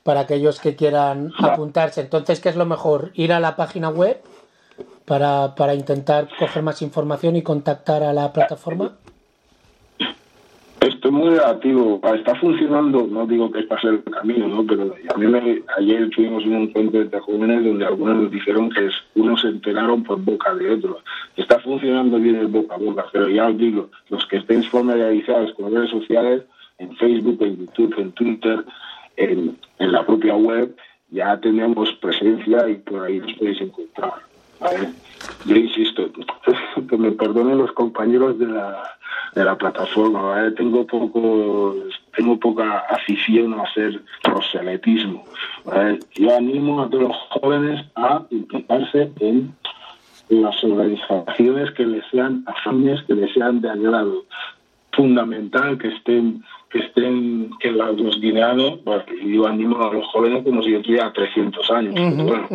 para aquellos que quieran apuntarse. Entonces, ¿qué es lo mejor? Ir a la página web para, para intentar coger más información y contactar a la plataforma. Esto es muy relativo. Está funcionando, no digo que es para ser el camino, ¿no? pero a mí me, ayer tuvimos un encuentro de jóvenes donde algunos nos dijeron que unos se enteraron por boca de otros. Está funcionando bien el boca a boca, pero ya os digo, los que estén familiarizados con redes sociales, en Facebook, en YouTube, en Twitter, en, en la propia web, ya tenemos presencia y por ahí nos podéis encontrar. Yo insisto, que me perdonen los compañeros de la de la plataforma. Tengo poco, tengo poca afición a hacer proselitismo. Yo animo a todos los jóvenes a implicarse en las organizaciones que les sean afines, que les sean de agrado. Fundamental que estén que estén en los guineanos, yo animo a los jóvenes como si yo tuviera 300 años. bueno,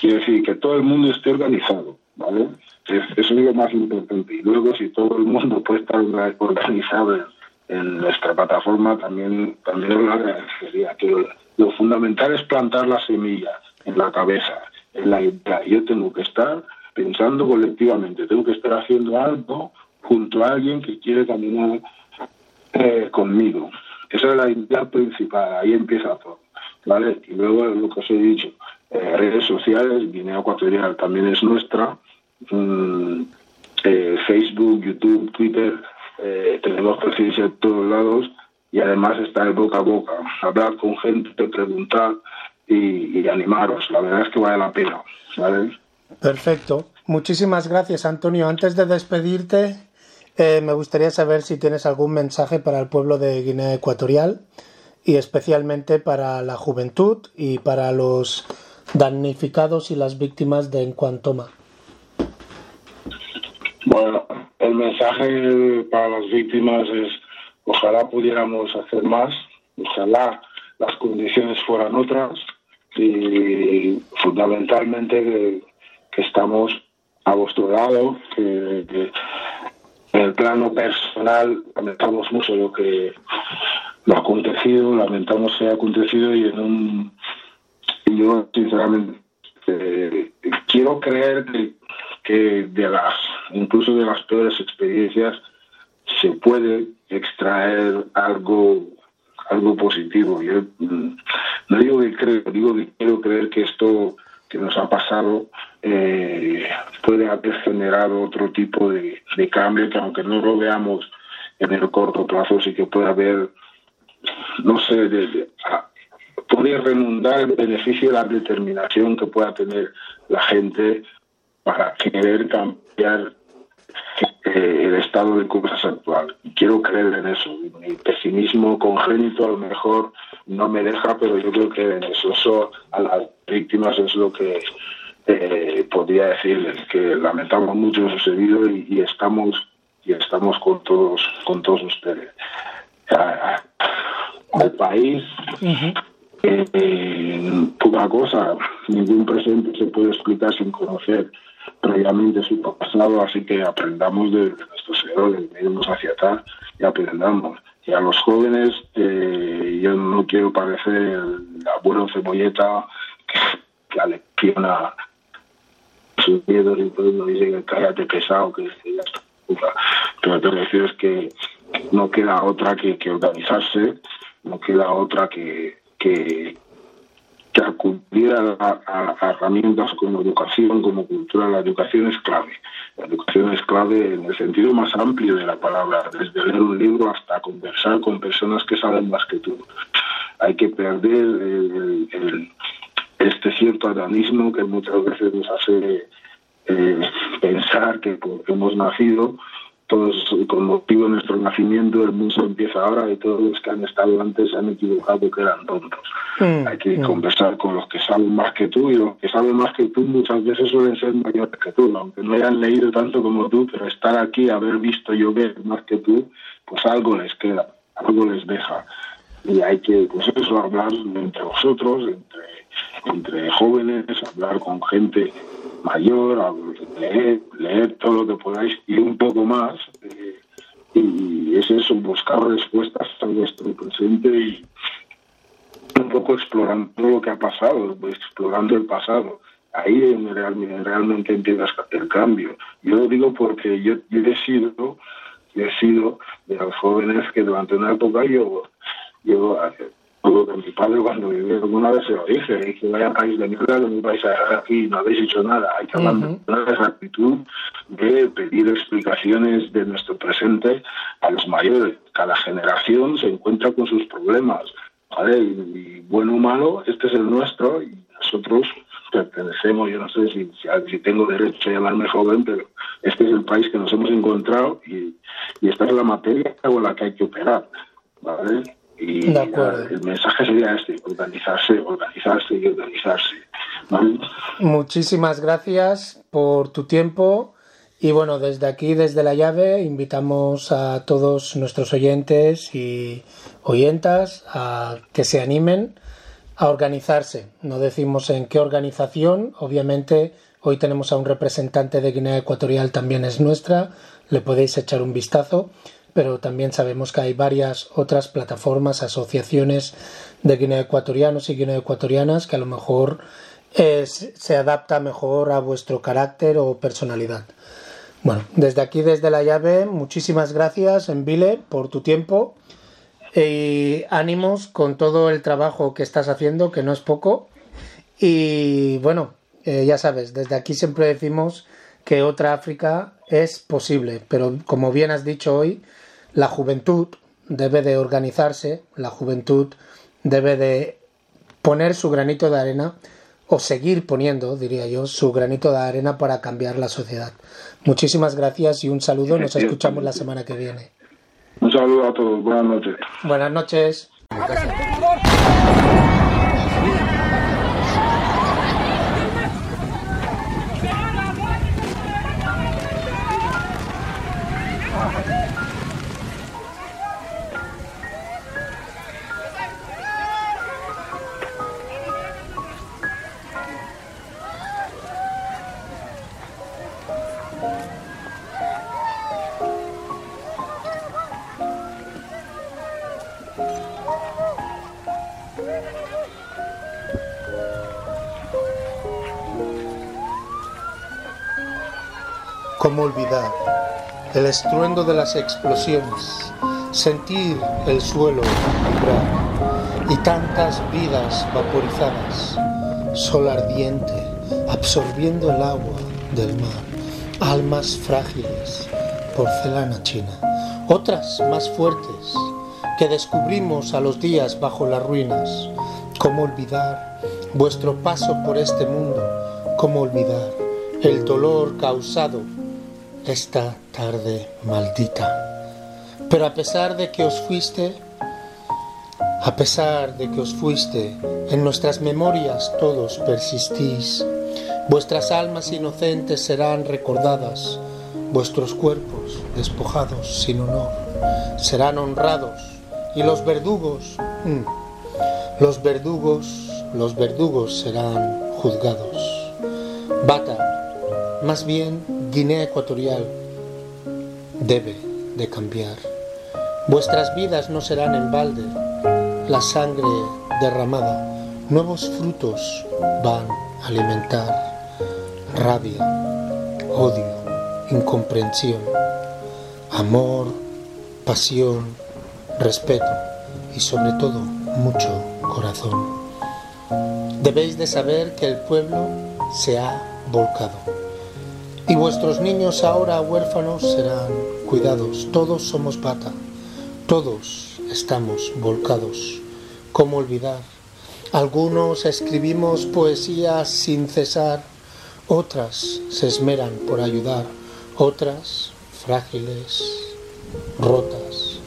quiero decir que todo el mundo esté organizado, ¿vale? eso es lo más importante. Y luego, si todo el mundo puede estar organizado en, nuestra plataforma, también, también lo agradecería. Que lo, fundamental es plantar la semilla en la cabeza, en la idea. Yo tengo que estar pensando colectivamente, tengo que estar haciendo algo junto a alguien que quiere caminar eh, conmigo. Esa es la idea principal, ahí empieza todo. ¿vale? Y luego lo que os he dicho, eh, redes sociales, Guinea Ecuatorial también es nuestra, Mm, eh, Facebook, YouTube, Twitter, eh, tenemos presencia en todos lados y además está el boca a boca, hablar con gente, preguntar y, animaros. La verdad es que vale la pena. Perfecto. Muchísimas gracias, Antonio. Antes de despedirte, eh, me gustaría saber si tienes algún mensaje para el pueblo de Guinea Ecuatorial y especialmente para la juventud y para los damnificados y las víctimas de Encuantoma. Bueno, el mensaje para las víctimas es ojalá pudiéramos hacer más, ojalá las condiciones fueran otras y fundamentalmente que, estamos a vuestro lado, que, en el plano personal lamentamos mucho lo que lo acontecido, lamentamos que haya acontecido y en un yo sinceramente eh, quiero creer que, de las incluso de las peores experiencias se puede extraer algo algo positivo. Yo mm, no digo que creo, digo que quiero creer que esto que nos ha pasado eh, puede haber generado otro tipo de, de cambio que aunque no lo veamos en el corto plazo sí que puede haber no sé, de, puede remundar el beneficio de la determinación que pueda tener la gente para querer cambiar eh, el estado de cosas actual. quiero creer en eso. Mi pesimismo congénito a lo mejor no me deja, pero yo creo que en eso, eso a las víctimas es lo que eh, podría decirles, que lamentamos mucho lo sucedido y, y, estamos y estamos con todos con todos ustedes al país. Eh, poca cosa, ningún presente se puede explicar sin conocer previamente su pasado, así que aprendamos de, nuestros errores, miremos hacia atrás y aprendamos. Y a los jóvenes, eh, yo no quiero parecer el abuelo cebolleta que, que alecciona sus miedos y todo, dice que cállate pesado, que ya está. Pero lo que decir es que no queda otra que, que organizarse no queda otra que, que, acudir a, herramientas como educación, como cultura. La educación es clave. La educación es clave en el sentido más amplio de la palabra, desde leer un libro hasta conversar con personas que saben más que tú. Hay que perder este cierto adanismo que muchas veces nos hace eh, pensar que hemos nacido todos con motivo de nuestro nacimiento el mundo empieza ahora y todos los que han estado antes se han equivocado que eran tontos. Mm, Hay que mm. conversar con los que saben más que tú y los que saben más que tú muchas veces suelen ser mayores que tú, aunque no hayan leído tanto como tú, pero estar aquí, haber visto llover más que tú, pues algo les queda, algo les deja. Y hay que, pues eso, hablar entre vosotros, entre, entre jóvenes, hablar con gente mayor, leer, leer todo lo que podáis y un poco más. Eh, y es eso, buscar respuestas a vuestro presente y un poco explorando lo que ha pasado, explorando el pasado. Ahí realmente, realmente empieza el cambio. Yo lo digo porque yo, yo he sido, he sido de los jóvenes que durante una época yo, yo que mi padre cuando vivió alguna vez se lo dije, dije, vaya país de mierda, no vais a dejar aquí, no habéis hecho nada. Hay que abandonar esa actitud de pedir explicaciones de nuestro presente a los mayores. Cada generación se encuentra con sus problemas, ¿vale? Y, bueno o malo, este es el nuestro y nosotros pertenecemos, yo no sé si, si, tengo derecho a llamarme joven, pero este es el país que nos hemos encontrado y, y esta es la materia con la que hay que operar, ¿vale? Y el mensaje sería este, organizarse, organizarse y organizarse. Muchísimas gracias por tu tiempo. Y bueno, desde aquí, desde la llave, invitamos a todos nuestros oyentes y oyentas a que se animen a organizarse. No decimos en qué organización, obviamente hoy tenemos a un representante de Guinea Ecuatorial, también es nuestra, le podéis echar un vistazo pero también sabemos que hay varias otras plataformas, asociaciones de guinea ecuatorianos y guinea ecuatorianas que a lo mejor se adapta mejor a vuestro carácter o personalidad. Bueno, desde aquí, desde la llave, muchísimas gracias, Envile, por tu tiempo y ánimos con todo el trabajo que estás haciendo, que no es poco. Y bueno, eh, ya sabes, desde aquí siempre decimos que otra África es posible, pero como bien has dicho hoy, la juventud debe de organizarse, la juventud debe de poner su granito de arena o seguir poniendo, diría yo, su granito de arena para cambiar la sociedad. Muchísimas gracias y un saludo. Nos escuchamos la semana que viene. Un saludo a todos. Buenas noches. Buenas noches. ¿Cómo olvidar el estruendo de las explosiones, sentir el suelo vibrar y tantas vidas vaporizadas, sol ardiente absorbiendo el agua del mar, almas frágiles, porcelana china, otras más fuertes que descubrimos a los días bajo las ruinas. ¿Cómo olvidar vuestro paso por este mundo? ¿Cómo olvidar el dolor causado esta tarde maldita? Pero a pesar de que os fuiste, a pesar de que os fuiste, en nuestras memorias todos persistís. Vuestras almas inocentes serán recordadas, vuestros cuerpos despojados sin honor serán honrados y los verdugos, mm, los verdugos, los verdugos serán juzgados. Bata, más bien Guinea Ecuatorial, debe de cambiar. Vuestras vidas no serán en balde, la sangre derramada, nuevos frutos van a alimentar rabia, odio, incomprensión, amor, pasión, respeto y sobre todo mucho corazón. Debéis de saber que el pueblo se ha volcado y vuestros niños ahora huérfanos serán cuidados. Todos somos pata, todos estamos volcados. ¿Cómo olvidar? Algunos escribimos poesías sin cesar, otras se esmeran por ayudar, otras frágiles, rotas,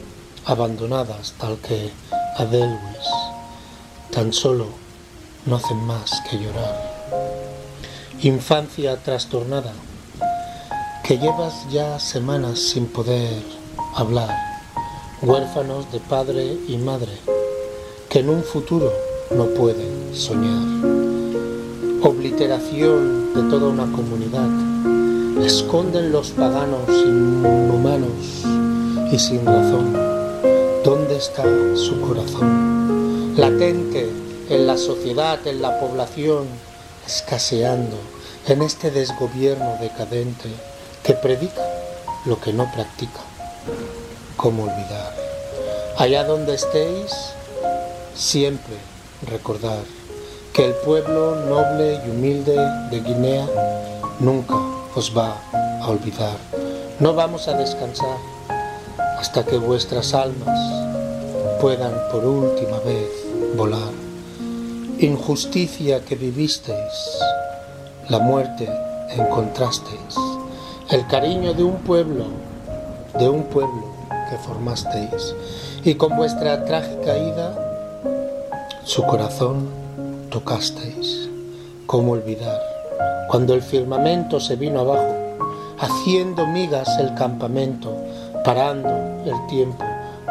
abandonadas tal que Adelwis, tan solo no hacen más que llorar. Infancia trastornada, que llevas ya semanas sin poder hablar, huérfanos de padre y madre, que en un futuro no pueden soñar. Obliteración de toda una comunidad, esconden los paganos inhumanos y sin razón. ¿Dónde está su corazón? Latente en la sociedad, en la población, escaseando en este desgobierno decadente que predica lo que no practica. ¿Cómo olvidar? Allá donde estéis, siempre recordar que el pueblo noble y humilde de Guinea nunca os va a olvidar. No vamos a descansar hasta que vuestras almas puedan por última vez volar. Injusticia que vivisteis, la muerte encontrasteis, el cariño de un pueblo, de un pueblo que formasteis, y con vuestra trágica ida, su corazón tocasteis. ¿Cómo olvidar? Cuando el firmamento se vino abajo, haciendo migas el campamento, parando el tiempo,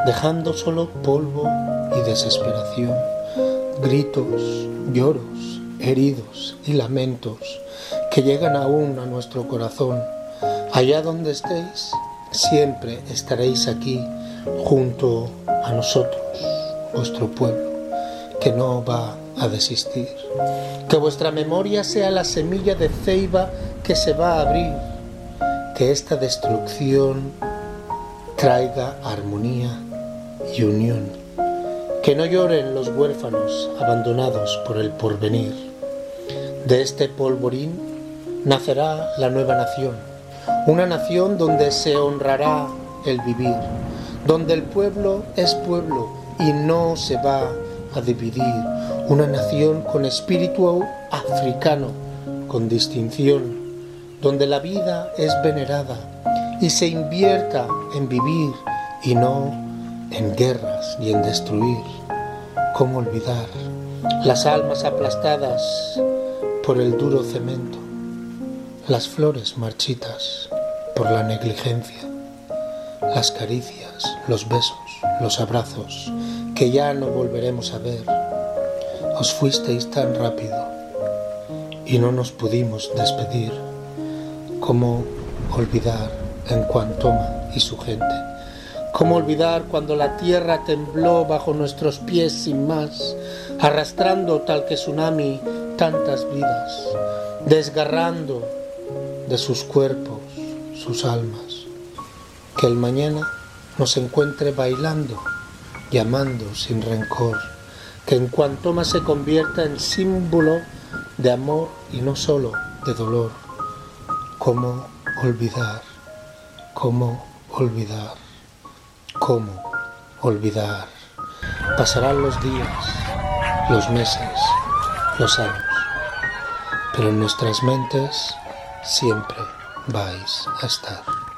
dejando solo polvo y desesperación, gritos, lloros, heridos y lamentos que llegan aún a nuestro corazón. Allá donde estéis, siempre estaréis aquí junto a nosotros, vuestro pueblo, que no va a desistir. Que vuestra memoria sea la semilla de ceiba que se va a abrir. Que esta destrucción traiga armonía y unión. Que no lloren los huérfanos abandonados por el porvenir. De este polvorín nacerá la nueva nación, una nación donde se honrará el vivir, donde el pueblo es pueblo y no se va a dividir, una nación con espíritu africano, con distinción, donde la vida es venerada y se invierta en vivir y no en guerras y en destruir. ¿Cómo olvidar las almas aplastadas por el duro cemento, las flores marchitas por la negligencia, las caricias, los besos, los abrazos que ya no volveremos a ver? Os fuisteis tan rápido y no nos pudimos despedir. ¿Cómo olvidar en Cuantoma y su gente. ¿Cómo olvidar cuando la tierra tembló bajo nuestros pies sin más, arrastrando tal que tsunami tantas vidas, desgarrando de sus cuerpos sus almas. Que el mañana nos encuentre bailando, llamando sin rencor, que en cuanto más se convierta en símbolo de amor y no solo de dolor. ¿Cómo olvidar? ¿Cómo olvidar? ¿Cómo olvidar? Pasarán los días, los meses, los años, pero en nuestras mentes siempre vais a estar.